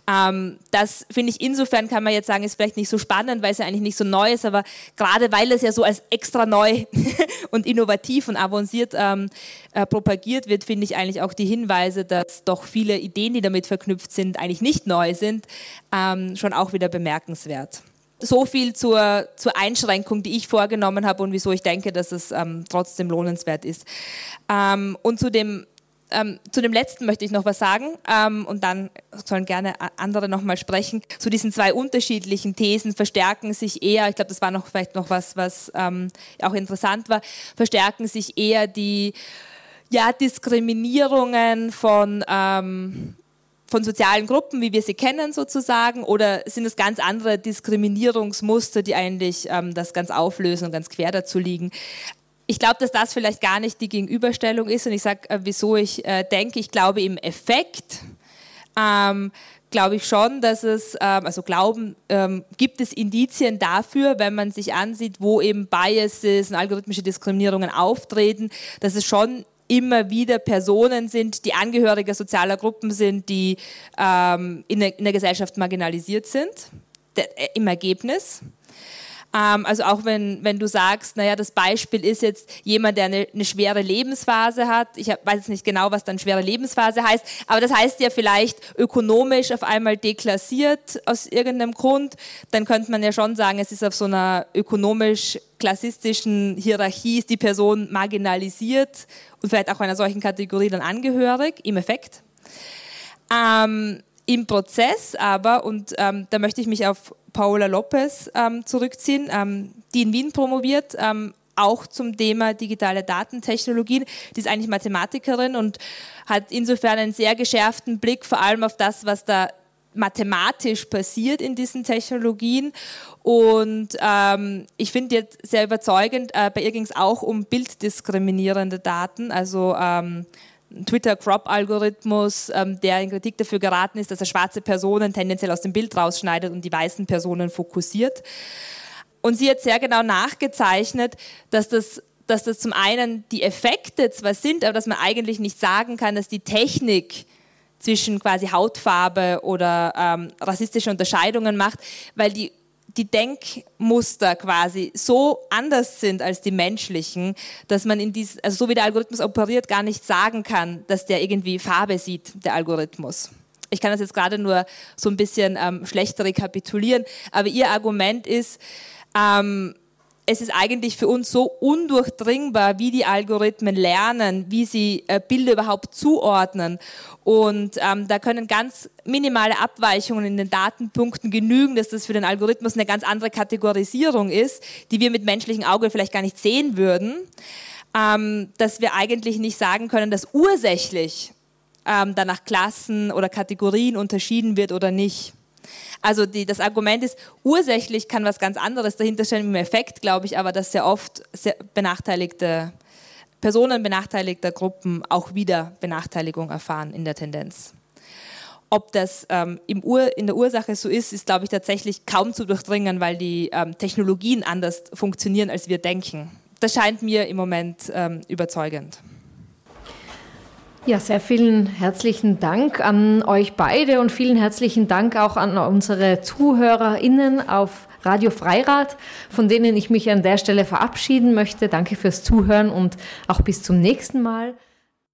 Ähm, das finde ich insofern, kann man jetzt sagen, ist vielleicht nicht so spannend, weil es ja eigentlich nicht so neu ist, aber gerade weil es ja so als extra neu (laughs) und innovativ und avanciert ähm, äh, propagiert wird, finde ich eigentlich auch die Hinweise, dass doch viele Ideen, die damit verknüpft sind, eigentlich nicht neu sind, ähm, schon auch wieder bemerkenswert. So viel zur, zur Einschränkung, die ich vorgenommen habe und wieso ich denke, dass es ähm, trotzdem lohnenswert ist. Ähm, und zu dem ähm, zu dem letzten möchte ich noch was sagen ähm, und dann sollen gerne andere nochmal sprechen. Zu diesen zwei unterschiedlichen Thesen verstärken sich eher, ich glaube, das war noch vielleicht noch was, was ähm, auch interessant war, verstärken sich eher die ja, Diskriminierungen von ähm, von sozialen Gruppen, wie wir sie kennen sozusagen, oder sind es ganz andere Diskriminierungsmuster, die eigentlich ähm, das ganz auflösen und ganz quer dazu liegen? Ich glaube, dass das vielleicht gar nicht die Gegenüberstellung ist und ich sage, äh, wieso ich äh, denke, ich glaube im Effekt, ähm, glaube ich schon, dass es, ähm, also glauben, ähm, gibt es Indizien dafür, wenn man sich ansieht, wo eben Biases und algorithmische Diskriminierungen auftreten, dass es schon immer wieder Personen sind, die Angehörige sozialer Gruppen sind, die ähm, in, der, in, der, Gesellschaft marginalisiert sind, der, äh, im Ergebnis. Ähm, also auch wenn, wenn du sagst, naja, das Beispiel ist jetzt jemand, der eine, eine schwere Lebensphase hat. Ich hab, weiß jetzt nicht genau, was dann schwere Lebensphase heißt, aber das heißt ja vielleicht ökonomisch auf einmal deklassiert aus irgendeinem Grund. Dann könnte man ja schon sagen, es ist auf so einer ökonomisch klassistischen Hierarchie ist die Person marginalisiert und vielleicht auch einer solchen Kategorie dann angehörig, im Effekt. Ähm, Im Prozess aber, und ähm, da möchte ich mich auf Paola Lopez ähm, zurückziehen, ähm, die in Wien promoviert, ähm, auch zum Thema digitale Datentechnologien. Die ist eigentlich Mathematikerin und hat insofern einen sehr geschärften Blick vor allem auf das, was da mathematisch passiert in diesen Technologien. Und ähm, ich finde jetzt sehr überzeugend, äh, bei ihr ging es auch um bilddiskriminierende Daten, also ähm, Twitter-Crop-Algorithmus, ähm, der in Kritik dafür geraten ist, dass er schwarze Personen tendenziell aus dem Bild rausschneidet und die weißen Personen fokussiert. Und sie hat sehr genau nachgezeichnet, dass das, dass das zum einen die Effekte zwar sind, aber dass man eigentlich nicht sagen kann, dass die Technik zwischen quasi Hautfarbe oder ähm, rassistische Unterscheidungen macht, weil die die Denkmuster quasi so anders sind als die menschlichen, dass man in diesem, also so wie der Algorithmus operiert, gar nicht sagen kann, dass der irgendwie Farbe sieht, der Algorithmus. Ich kann das jetzt gerade nur so ein bisschen ähm, schlecht rekapitulieren, aber ihr Argument ist, ähm, es ist eigentlich für uns so undurchdringbar, wie die Algorithmen lernen, wie sie äh, Bilder überhaupt zuordnen. Und ähm, da können ganz minimale Abweichungen in den Datenpunkten genügen, dass das für den Algorithmus eine ganz andere Kategorisierung ist, die wir mit menschlichem Auge vielleicht gar nicht sehen würden. Ähm, dass wir eigentlich nicht sagen können, dass ursächlich ähm, danach Klassen oder Kategorien unterschieden wird oder nicht. Also die, das Argument ist, ursächlich kann was ganz anderes dahinter stehen im Effekt, glaube ich, aber dass sehr oft sehr benachteiligte Personen benachteiligter Gruppen auch wieder Benachteiligung erfahren in der Tendenz. Ob das ähm, in der Ursache so ist, ist, glaube ich, tatsächlich kaum zu durchdringen, weil die ähm, Technologien anders funktionieren, als wir denken. Das scheint mir im Moment ähm, überzeugend. Ja, sehr vielen herzlichen Dank an euch beide und vielen herzlichen Dank auch an unsere ZuhörerInnen auf Radio Freirad, von denen ich mich an der Stelle verabschieden möchte. Danke fürs Zuhören und auch bis zum nächsten Mal.